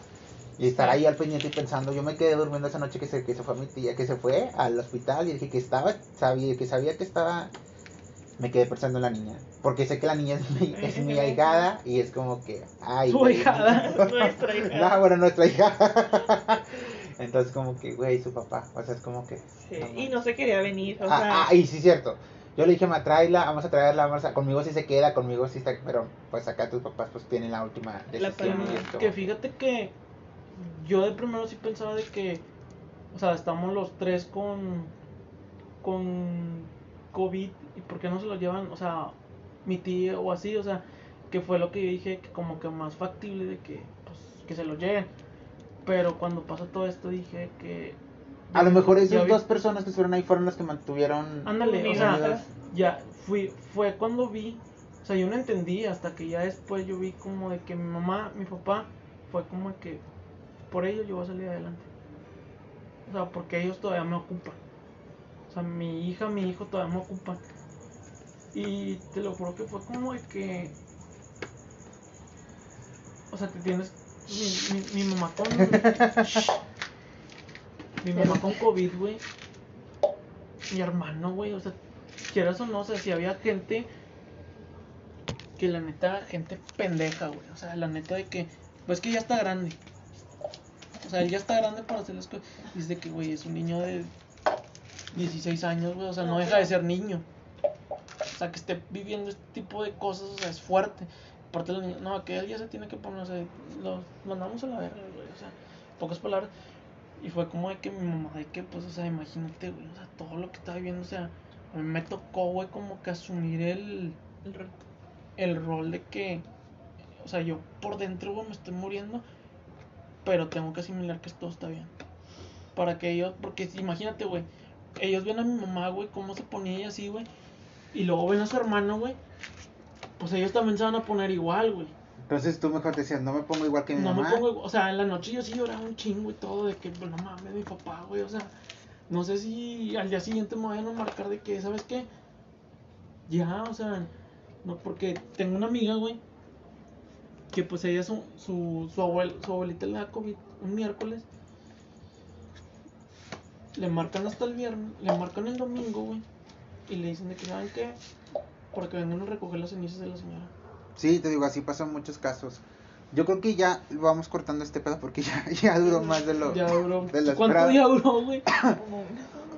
Y estar ahí al pendiente y pensando, yo me quedé durmiendo esa noche que se, que se fue mi tía, que se fue al hospital y dije que estaba, sabía, que sabía que estaba, me quedé pensando en la niña, porque sé que la niña es mi, es mi ahijada y es como que, ay. Su ahijada. Nuestra hija. No, bueno, nuestra hija. Entonces como que, güey, su papá, o sea, es como que... sí, y no se quería venir. O Ah, sea, ah, y sí, cierto. Yo le dije, ma, tráela, vamos a traerla, vamos a... conmigo sí se queda, conmigo sí está, pero pues acá tus papás pues tienen la última La decisión. y esto. Que fíjate que yo de primero sí pensaba de que, o sea, estamos los tres con, con COVID y por qué no se lo llevan, o sea, mi tía o así, o sea, que fue lo que yo dije que como que más factible de que, pues, que se lo lleven. Pero cuando pasó todo esto dije que... A lo mejor esas vi- dos personas que estuvieron ahí fueron las que mantuvieron... Ándale, o sea, ya fui, fue cuando vi, o sea, yo no entendí hasta que ya después yo vi como de que mi mamá, mi papá, fue como que por ellos yo voy a salir adelante. O sea, porque ellos todavía me ocupan. O sea, mi hija, mi hijo todavía me ocupan. Y te lo juro que fue como de que... O sea, te tienes... Mi, mi, mi mamá con... mi mamá con COVID, güey. Mi hermano, güey. O sea, quieras o no, o sea, si había gente... Que la neta, gente pendeja, güey. O sea, la neta de que... Pues que ya está grande. O sea, él ya está grande para hacer las cosas. Dice que, güey, es un niño de 16 años, güey. O sea, no deja de ser niño. O sea, que esté viviendo este tipo de cosas, o sea, es fuerte. Aparte, los niños, no, que él ya se tiene que poner, o sea, los mandamos a la verga, güey. O sea, pocas palabras. Y fue como de que mi mamá, de que, pues, o sea, imagínate, güey, o sea, todo lo que estaba viviendo, o sea, a mí me tocó, güey, como que asumir el, el reto. el rol de que, o sea, yo por dentro, güey, me estoy muriendo, pero tengo que asimilar que todo está bien. Para que ellos, porque imagínate, güey, ellos ven a mi mamá, güey, cómo se ponía ella así, güey, y luego ven a su hermano, güey, pues ellos también se van a poner igual, güey. Entonces tú mejor decías, no me pongo igual que mi No me mamá. pongo, igual- o sea, en la noche yo sí lloraba un chingo y todo, de que, pues no mames, mi papá, güey, o sea, no sé si al día siguiente me vayan a marcar de que, ¿sabes qué? Ya, o sea, no, porque tengo una amiga, güey, que pues ella, su, su, su, abuel- su abuelita le da COVID un miércoles, le marcan hasta el viernes, le marcan el domingo, güey, y le dicen de que, ¿saben qué? Para que vengan a recoger las cenizas de la señora. Sí, te digo, así pasan muchos casos. Yo creo que ya vamos cortando este pedo porque ya, ya duró más de lo... Ya duró. de ¿Cuánto ya duró, güey?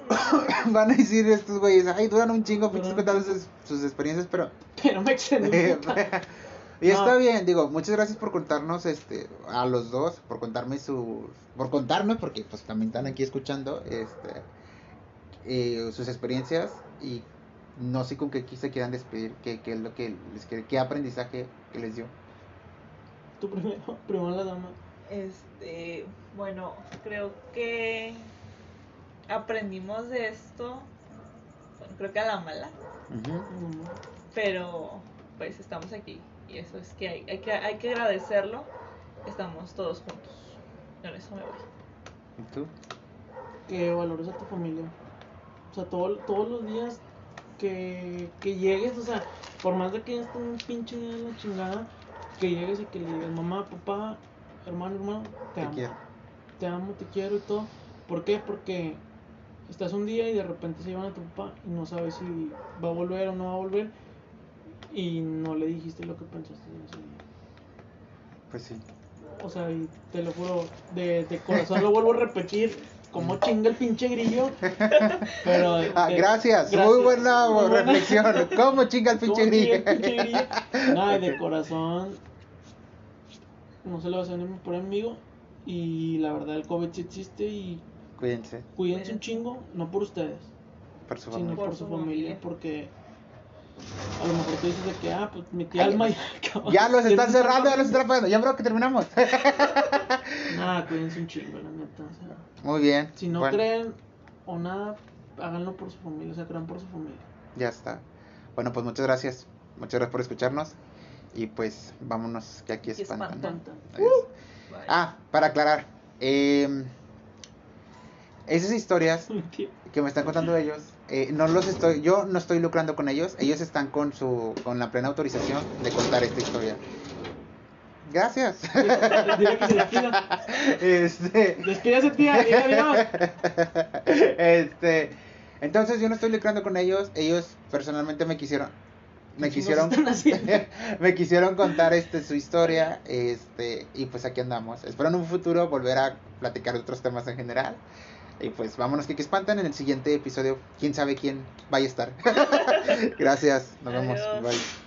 Van a decir estos güeyes, ay, duran un chingo pinches contando sus, sus experiencias, pero... Pero me extendí. y No. está bien, digo, muchas gracias por contarnos, este, a los dos, por contarme sus... Por contarme, porque pues también están aquí escuchando, este, eh, sus experiencias y no sé con qué se quieran despedir, qué, qué es lo que les quiere, qué aprendizaje que les dio. Tu primero, primero la dama. Este, bueno, creo que aprendimos de esto, bueno, creo que a la mala, pero pues estamos aquí y eso es que hay, hay que hay que agradecerlo. Estamos todos juntos. Con eso me voy. ¿Y tú? Que valores a tu familia. O sea, todo- todos los días que, que llegues, o sea, por más de que estés un pinche día de la chingada, que llegues y que le digas, mamá, papá, hermano, hermano, te, Te amo. quiero. Te amo, te quiero y todo. ¿Por qué? Porque estás un día y de repente se llevan a tu papá y no sabes si va a volver o no va a volver. Y no le dijiste lo que pensaste en ese día. Pues sí. O sea, y te lo juro, de, de corazón lo vuelvo a repetir, como chinga el pinche grillo. Pero. Ah, de- gracias. gracias. Muy buena Muy buena. reflexión. ¿Cómo chinga el pinche ¿Cómo grillo? el pinche grillo? No, y de corazón. No se lo va a hacer ni por amigo. Y la verdad, el COVID sí existe y Cuídense cuídense un chingo, no por ustedes, por su sino familia. por, Por su su familia, familia. porque. A lo mejor tú dices de que, ah, pues mi tía Alma ya acaba- Ya los están cerrando, ya los están apagando. Ya, bro, que terminamos. Nada, cuídense un chingo, la neta. O sea, Muy bien. si no Bueno, creen o nada, háganlo por su familia, o sea, crean por su familia. Ya está. Bueno, pues muchas gracias. Muchas gracias por escucharnos. Y pues vámonos, que aquí espantan. espantan. Ah, para aclarar. em, esas historias que me están contando ellos, eh, no los estoy, yo no estoy lucrando con ellos, ellos están con su, con la plena autorización de contar esta historia. Gracias. Dile que se despida. este, Despídase, tía. Este, entonces yo no estoy lucrando con ellos, ellos personalmente me quisieron, me ¿Qué quisieron, me quisieron contar este su historia, este, y pues aquí andamos. Espero en un futuro volver a platicar de otros temas en general. Y pues vámonos que, que espantan en el siguiente episodio. Quién sabe quién vaya a estar. Gracias, nos vemos. Bye.